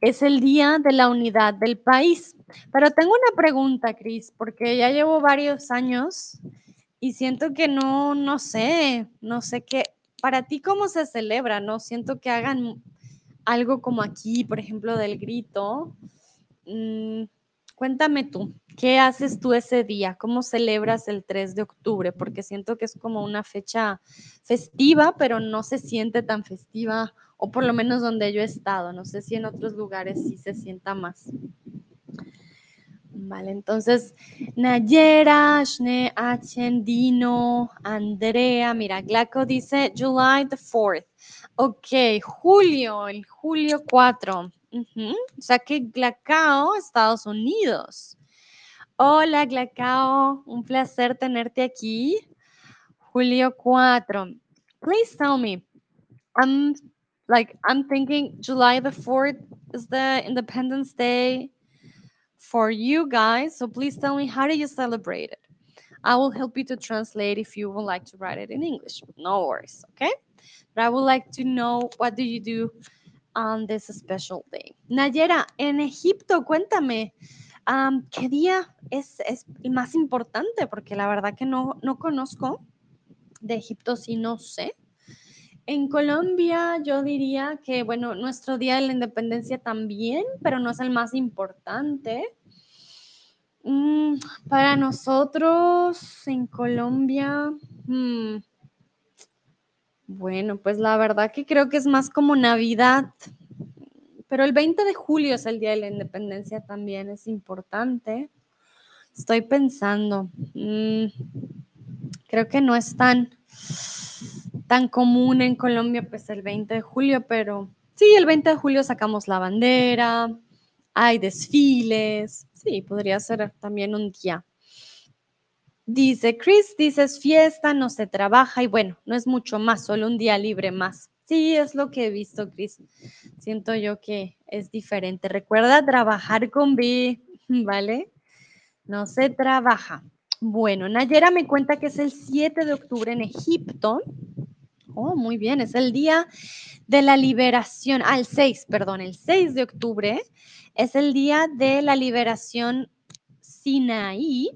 Es el día de la unidad del país. Pero tengo una pregunta, Cris, porque ya llevo varios años y siento que no, no sé, no sé qué. Para ti, ¿cómo se celebra? No siento que hagan algo como aquí, por ejemplo, del grito. Mm, Cuéntame tú, ¿qué haces tú ese día? ¿Cómo celebras el 3 de octubre? Porque siento que es como una fecha festiva, pero no se siente tan festiva, o por lo menos donde yo he estado. No sé si en otros lugares sí se sienta más. Vale, entonces Nayera, Shne, Achen, Dino, Andrea, mira, Glaco dice July the 4th. Ok, julio, el julio 4. Ujú, O sea que Glacao, Estados Unidos. Hola, Glacao, un placer tenerte aquí. Julio 4. Please tell me, I'm like, I'm thinking July the 4th is the Independence Day for you guys. So please tell me, how do you celebrate it? I will help you to translate if you would like to write it in English. No worries, okay? But I would like to know what do you do on this special day. Nayera, en Egipto, cuéntame, am, ¿qué día es, el más importante? Porque la verdad que no, no conozco de Egipto, sí no sé. En Colombia yo diría que, bueno, nuestro Día de la Independencia también, pero no es el más importante. Mm, para nosotros en Colombia, mm, bueno, pues la verdad que creo que es más como Navidad, pero el 20 de julio es el Día de la Independencia también, es importante. Estoy pensando, mm, creo que no es tan, tan común en Colombia, pues el 20 de julio, pero sí, el 20 de julio sacamos la bandera, hay desfiles, sí, podría ser también un día. Dice Chris, dices fiesta, no se trabaja y bueno, no es mucho más, solo un día libre más. Sí, es lo que he visto, Chris. Siento yo que es diferente. Recuerda trabajar con B, ¿vale? No se trabaja. Bueno, Nayera me cuenta que es el 7 de octubre en Egipto. Oh, muy bien, es el día de la liberación. Ah, el 6, perdón, el 6 de octubre es el día de la liberación Sinaí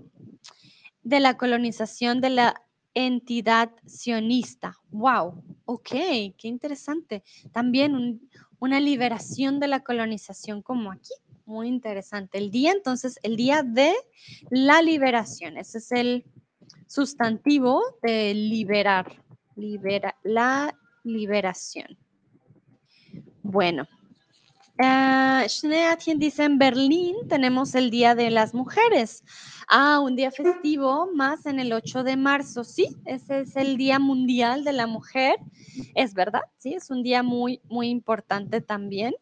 de la colonización de la entidad sionista. Wow, ok, qué interesante. También un- una liberación de la colonización como aquí. Muy interesante. El día, entonces, el día de la liberación. Ese es el sustantivo de liberar. Libera, la liberación. Bueno. Uh, dice en Berlín tenemos el Día de las Mujeres. Ah, un día festivo más en el 8 de marzo. Sí, ese es el Día Mundial de la Mujer. Es verdad, sí, es un día muy, muy importante también.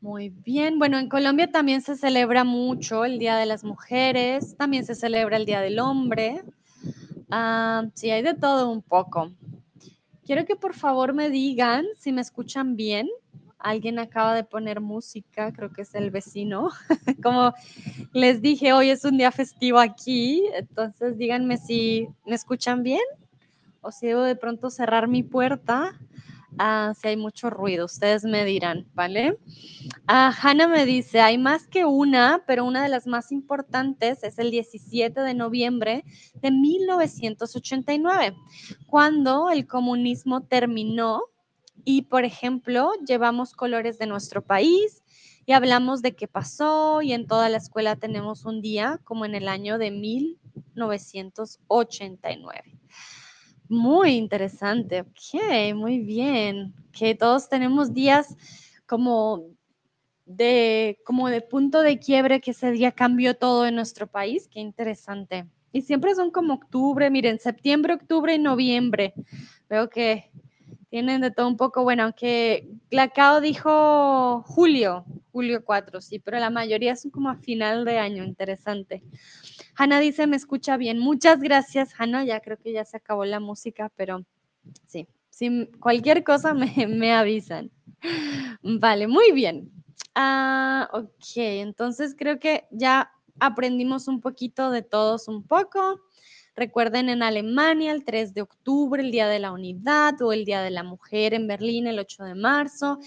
Muy bien. Bueno, en Colombia también se celebra mucho el Día de las Mujeres, también se celebra el Día del Hombre. Ah, sí, hay de todo un poco. Quiero que por favor me digan si me escuchan bien. Alguien acaba de poner música, creo que es el vecino. Como les dije, hoy es un día festivo aquí, entonces díganme si me escuchan bien o si debo de pronto cerrar mi puerta. Ah, si hay mucho ruido, ustedes me dirán, ¿vale? Ah, Hannah me dice, hay más que una, pero una de las más importantes es el 17 de noviembre de 1989, cuando el comunismo terminó y, por ejemplo, llevamos colores de nuestro país y hablamos de qué pasó y en toda la escuela tenemos un día como en el año de 1989. Muy interesante, ok, muy bien. Que todos tenemos días como de, como de punto de quiebre, que ese día cambió todo en nuestro país, qué interesante. Y siempre son como octubre, miren, septiembre, octubre y noviembre. Veo que tienen de todo un poco, bueno, aunque Glacao dijo julio, julio 4, sí, pero la mayoría son como a final de año, interesante. Hanna dice, me escucha bien. Muchas gracias, Hanna. Ya creo que ya se acabó la música, pero sí, si cualquier cosa me, me avisan. Vale, muy bien. Ah, ok, entonces creo que ya aprendimos un poquito de todos un poco. Recuerden en Alemania el 3 de octubre, el Día de la Unidad o el Día de la Mujer en Berlín el 8 de marzo,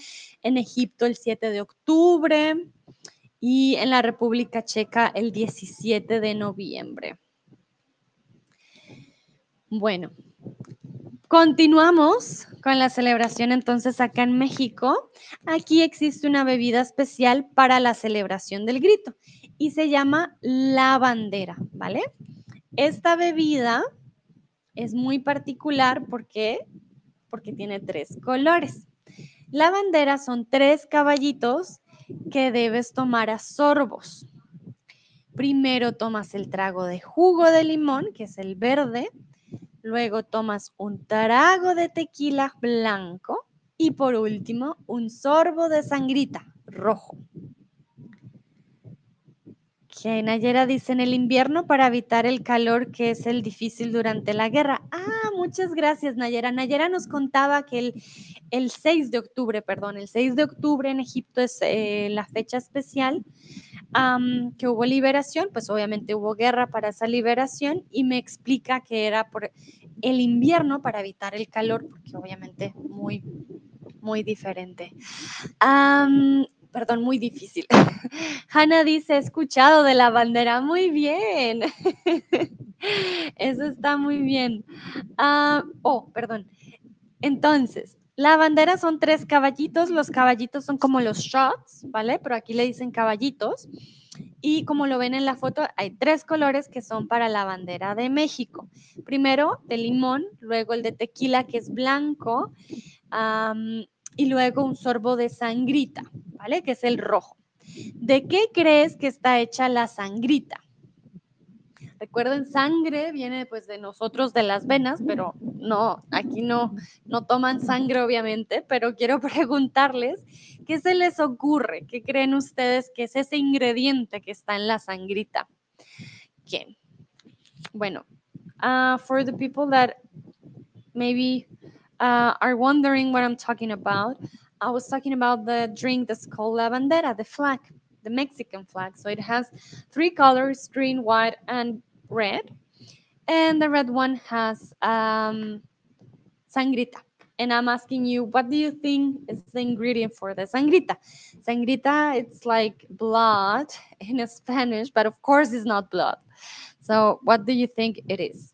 en Egipto el 7 de octubre y en la República Checa el 17 de noviembre. Bueno, continuamos con la celebración entonces acá en México. Aquí existe una bebida especial para la celebración del grito y se llama la bandera, ¿vale? Esta bebida es muy particular porque, porque tiene tres colores. La bandera son tres caballitos que debes tomar a sorbos. Primero tomas el trago de jugo de limón, que es el verde. Luego tomas un trago de tequila blanco. Y por último, un sorbo de sangrita rojo. Que Nayera dice en el invierno para evitar el calor que es el difícil durante la guerra. Ah, muchas gracias Nayera. Nayera nos contaba que el, el 6 de octubre, perdón, el 6 de octubre en Egipto es eh, la fecha especial que hubo liberación, pues obviamente hubo guerra para esa liberación y me explica que era por el invierno para evitar el calor, porque obviamente muy, muy diferente perdón, muy difícil. Hanna dice, escuchado de la bandera, muy bien. Eso está muy bien. Ah, oh, perdón. Entonces, la bandera son tres caballitos, los caballitos son como los shots, ¿vale? Pero aquí le dicen caballitos. Y como lo ven en la foto, hay tres colores que son para la bandera de México. Primero de limón, luego el de tequila que es blanco y luego un sorbo de sangrita. ¿vale? Que es el rojo. ¿De qué crees que está hecha la sangrita? Recuerden, sangre viene pues de nosotros, de las venas, pero no, aquí no, no toman sangre obviamente, pero quiero preguntarles, ¿qué se les ocurre? ¿Qué creen ustedes que es ese ingrediente que está en la sangrita? ¿Quién? Bueno, uh, for the people that maybe uh, are wondering what I'm talking about, I was talking about the drink that's called la bandera, the flag, the Mexican flag. So it has three colors, green, white, and red. And the red one has um, sangrita. And I'm asking you, what do you think is the ingredient for the sangrita? Sangrita, it's like blood in Spanish, but of course it's not blood. So what do you think it is?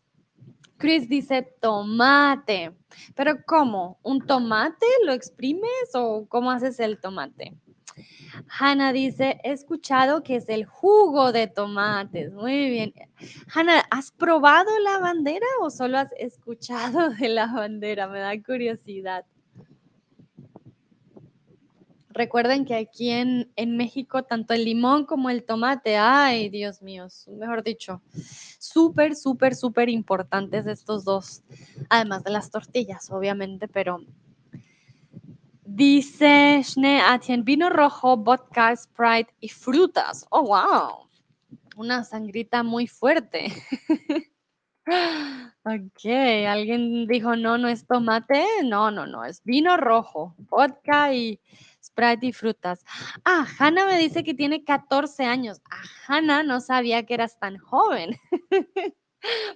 Chris dice tomate. Pero ¿cómo? ¿Un tomate lo exprimes o cómo haces el tomate? Hanna dice, he escuchado que es el jugo de tomates. Muy bien. Hanna, ¿has probado la bandera o solo has escuchado de la bandera? Me da curiosidad. Recuerden que aquí en, México, tanto el limón como el tomate, ay, Dios mío, mejor dicho, súper, súper, súper importantes estos dos, además de las tortillas, obviamente, pero dice Schnee Atien, vino rojo, vodka, Sprite y frutas. Oh, wow, una sangrita muy fuerte. Ok, alguien dijo, no, no es tomate, no, no, no, es vino rojo, vodka y Sprite y frutas. Ah, Hannah me dice que tiene 14 años. Ah, Hannah no sabía que eras tan joven.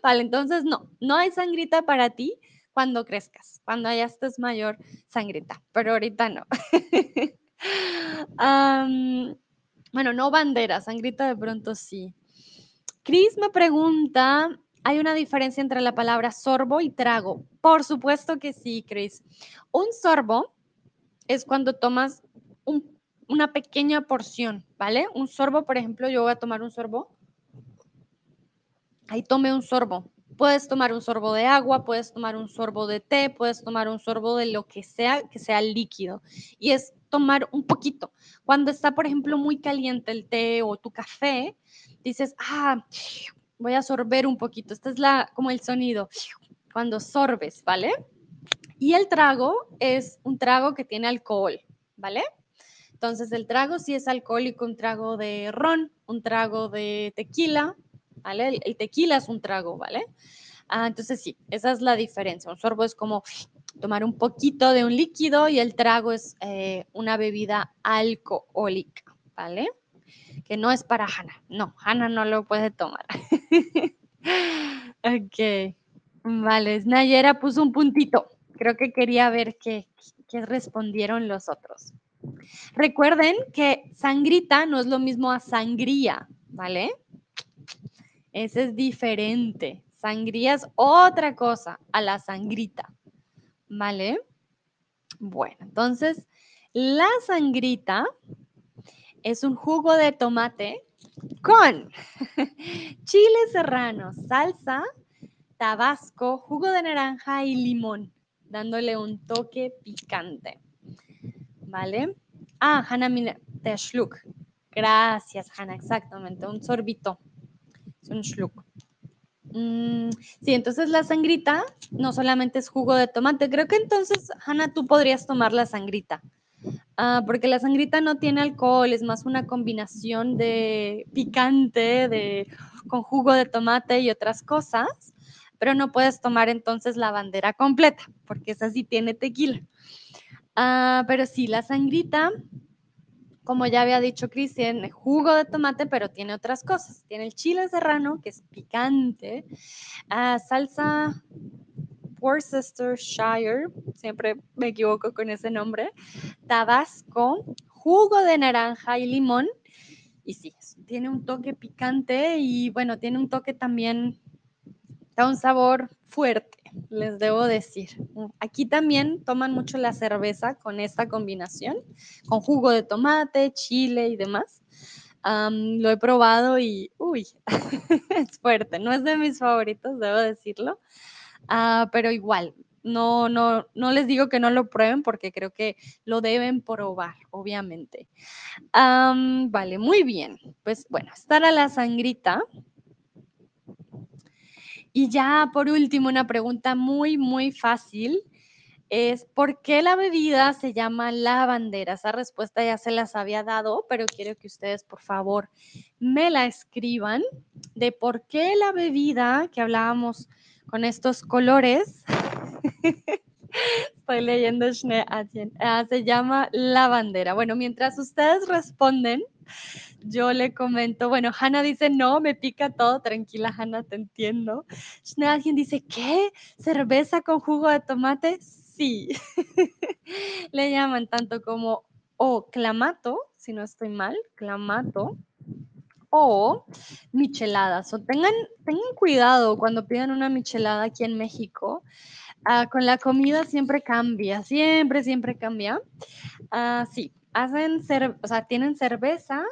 vale, entonces no, no hay sangrita para ti cuando crezcas, cuando ya estés mayor, sangrita, pero ahorita no. bueno, no bandera, sangrita de pronto sí. Chris me pregunta, ¿hay una diferencia entre la palabra sorbo y trago? Por supuesto que sí, Chris. Un sorbo es cuando tomas una pequeña porción, ¿vale? Un sorbo, por ejemplo, yo voy a tomar un sorbo. Ahí tome un sorbo. Puedes tomar un sorbo de agua, puedes tomar un sorbo de té, puedes tomar un sorbo de lo que sea, que sea líquido. Y es tomar un poquito. Cuando está, por ejemplo, muy caliente el té o tu café, dices, ah, voy a sorber un poquito. Este es la, como el sonido cuando sorbes, ¿vale? Y el trago es un trago que tiene alcohol, ¿vale? Entonces el trago sí es alcohólico, un trago de ron, un trago de tequila, ¿vale? El, tequila es un trago, ¿vale? Ah, entonces sí, esa es la diferencia. Un sorbo es como tomar un poquito de un líquido y el trago es eh, una bebida alcohólica, ¿vale? Que no es para Hannah. No, Hannah no lo puede tomar. ok. Vale, Nayera puso un puntito. Creo que quería ver qué, respondieron los otros. Recuerden que sangrita no es lo mismo a sangría, ¿vale? Ese es diferente. Sangría es otra cosa a la sangrita, ¿vale? Bueno, entonces la sangrita es un jugo de tomate con chile serrano, salsa, tabasco, jugo de naranja y limón dándole un toque picante. ¿Vale? Ah, Hannah der Schluck. Gracias, Hanna, exactamente, un sorbito. Es un schluck. Mm, sí, entonces la sangrita no solamente es jugo de tomate. Creo que entonces, Hanna, tú podrías tomar la sangrita. Ah, porque la sangrita no tiene alcohol, es más una combinación de picante, de, con jugo de tomate y otras cosas, pero no puedes tomar entonces la bandera completa, porque esa sí tiene tequila. Ah, pero sí, la sangrita, como ya había dicho Cristian, jugo de tomate, pero tiene otras cosas. Tiene el chile serrano, que es picante, ah, salsa Worcestershire, siempre me equivoco con ese nombre, Tabasco, jugo de naranja y limón. Y sí, tiene un toque picante y bueno, tiene un toque también, da un sabor fuerte, les debo decir. Aquí también toman mucho la cerveza con esta combinación, con jugo de tomate, chile y demás. lo he probado y, uy, es fuerte. No es de mis favoritos, debo decirlo. Ah, pero igual, no, no, no les digo que no lo prueben porque creo que lo deben probar, obviamente. vale, muy bien. Pues bueno, estará la sangrita. Y ya por último, una pregunta muy, muy fácil es ¿por qué la bebida se llama lavandera? Esa respuesta ya se las había dado, pero quiero que ustedes por favor me la escriban de por qué la bebida que hablábamos con estos colores. Estoy leyendo ah, se llama la bandera. Bueno, mientras ustedes responden, yo le comento, bueno, Hanna dice, no, me pica todo, tranquila Hanna, te entiendo. alguien dice, ¿qué? ¿Cerveza con jugo de tomate? Sí. le llaman tanto como o clamato, si no estoy mal, clamato, o micheladas. O tengan, tengan cuidado cuando pidan una michelada aquí en México. Ah, con la comida siempre cambia, siempre, siempre cambia. Ah, sí, hacen, o sea, tienen cerveza,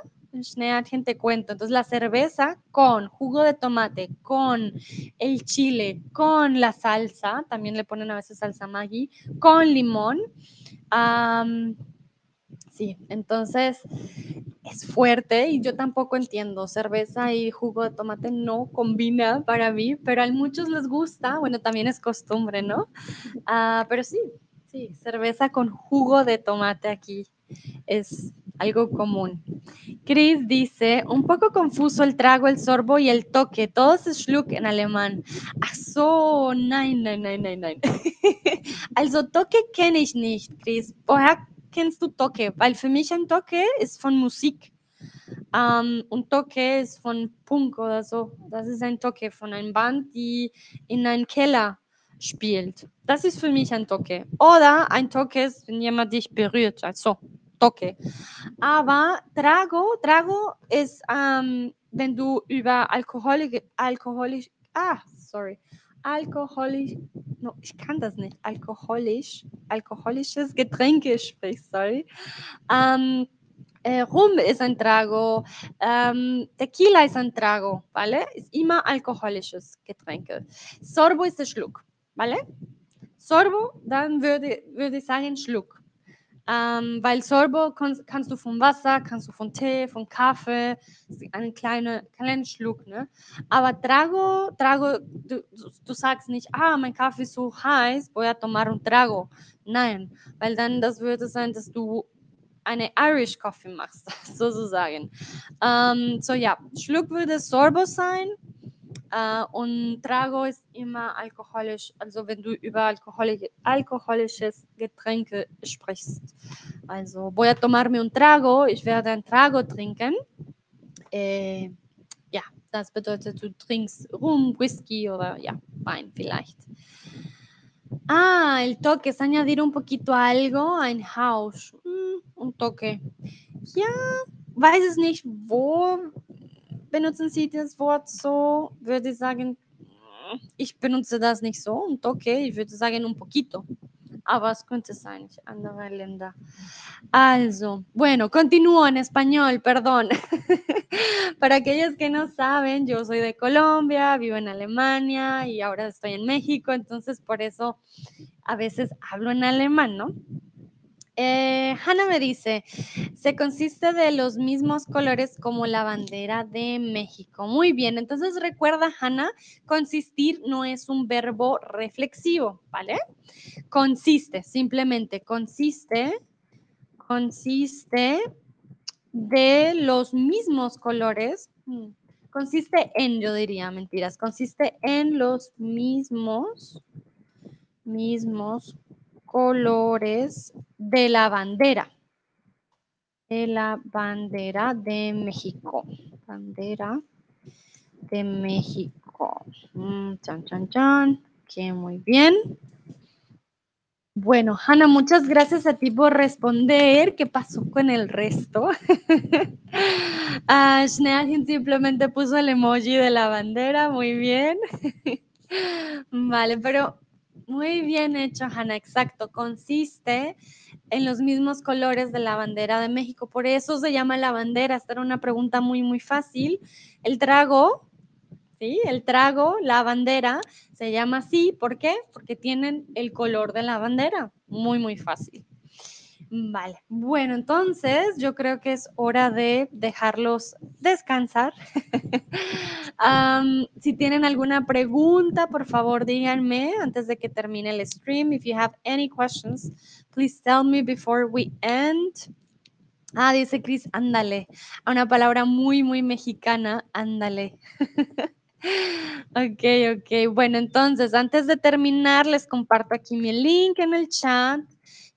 gente cuento. Entonces, la cerveza con jugo de tomate, con el chile, con la salsa, también le ponen a veces salsa Maggi, con limón. sí, entonces es fuerte y yo tampoco entiendo. Cerveza y jugo de tomate no combina para mí, pero a muchos les gusta. Bueno, también es costumbre, ¿no? Ah, pero sí, sí, cerveza con jugo de tomate aquí es algo común. Chris dice, un poco confuso el trago, el sorbo y el toque. Todo es Schluck en alemán. Ach so, nein, nein, nein, nein, nein. also Toque kenne ich nicht, Chris. Woher kennst du Toque? Weil für mich ein Toque ist von Musik. Um, un Toque ist von Punk oder so. Das ist ein Toque von einer Band, die in einem Keller spielt. Das ist für mich ein Toque. Oder ein Toque ist, wenn jemand dich berührt. Also Toque. Aber Trago, Trago ist, um, wenn du über alkoholisch, alkoholisch, ah, sorry, alkoholisch, no, ich kann das nicht, alkoholisch, alkoholisches Getränke sprichst, sorry. Um, eh, rum ist ein Trago, ähm, Tequila ist ein Trago, ¿vale? Ist immer alkoholisches Getränke. Sorbo ist der Schluck, ¿vale? Sorbo, dann würde, würde ich sagen Schluck. Ähm, weil Sorbo kannst, kannst, du von Wasser, kannst du von Tee, von Kaffee, einen kleinen, kleinen Schluck, ne? Aber Trago, Trago, du, du sagst nicht, ah, mein Kaffee ist so heiß, voy a tomar un Trago. Nein, weil dann das würde sein, dass du eine Irish Coffee machst, sozusagen. Ähm, so ja, Schluck würde Sorbo sein äh, und Trago ist immer alkoholisch, also wenn du über alkoholisch, alkoholisches Getränke sprichst. Also voy a tomarme un trago, ich werde ein Trago trinken. Äh, ja, das bedeutet, du trinkst Rum, Whisky oder ja, Wein vielleicht. Ah, el toque es añadir un poquito algo, ein Haus, mm, un toque. Ja, weiß es nicht, wo benutzen Sie das Wort so? Würde ich sagen, ich benutze das nicht so, un toque, ich würde sagen un poquito. Aber es könnte sein, andere Länder. Also, bueno, continúo en español, perdón. Para aquellos que no saben, yo soy de Colombia, vivo en Alemania y ahora estoy en México, entonces por eso a veces hablo en alemán, ¿no? Eh, Hannah me dice, se consiste de los mismos colores como la bandera de México. Muy bien, entonces recuerda, Hannah, consistir no es un verbo reflexivo, ¿vale? Consiste, simplemente consiste, consiste de los mismos colores. Mm, consiste en, yo diría, mentiras, consiste en los mismos, mismos colores de la bandera. De la bandera de México. Bandera de México. Mm, chan, chan, chan. Que muy bien. Bueno, Hanna, muchas gracias a ti por responder. ¿Qué pasó con el resto? ah, simplemente puso el emoji de la bandera. Muy bien. vale, pero muy bien hecho, Hanna, exacto. Consiste en los mismos colores de la bandera de México. Por eso se llama la bandera. Esta era una pregunta muy, muy fácil. El trago, ¿sí? El trago, la bandera, se llama así. ¿Por qué? Porque tienen el color de la bandera. Muy, muy fácil. Vale, bueno, entonces yo creo que es hora de dejarlos descansar. si tienen alguna pregunta, por favor díganme antes de que termine el stream. If you have any questions, please tell me before we end. Ah, dice Chris, ándale. Una palabra muy, muy mexicana, ándale. ok, ok. Bueno, entonces, antes de terminar, les comparto aquí mi link en el chat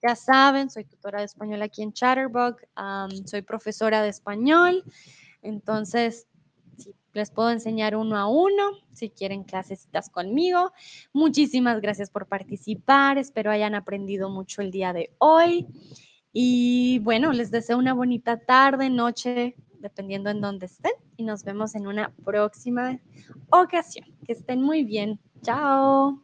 ya saben, soy tutora de español aquí en Chatterbug, soy profesora de español, entonces les puedo enseñar uno a uno si quieren clasecitas conmigo. Muchísimas gracias por participar, espero hayan aprendido mucho el día de hoy. Y bueno, les deseo una bonita tarde, noche, dependiendo en dónde estén. Y nos vemos en una próxima ocasión. Que estén muy bien. Chao.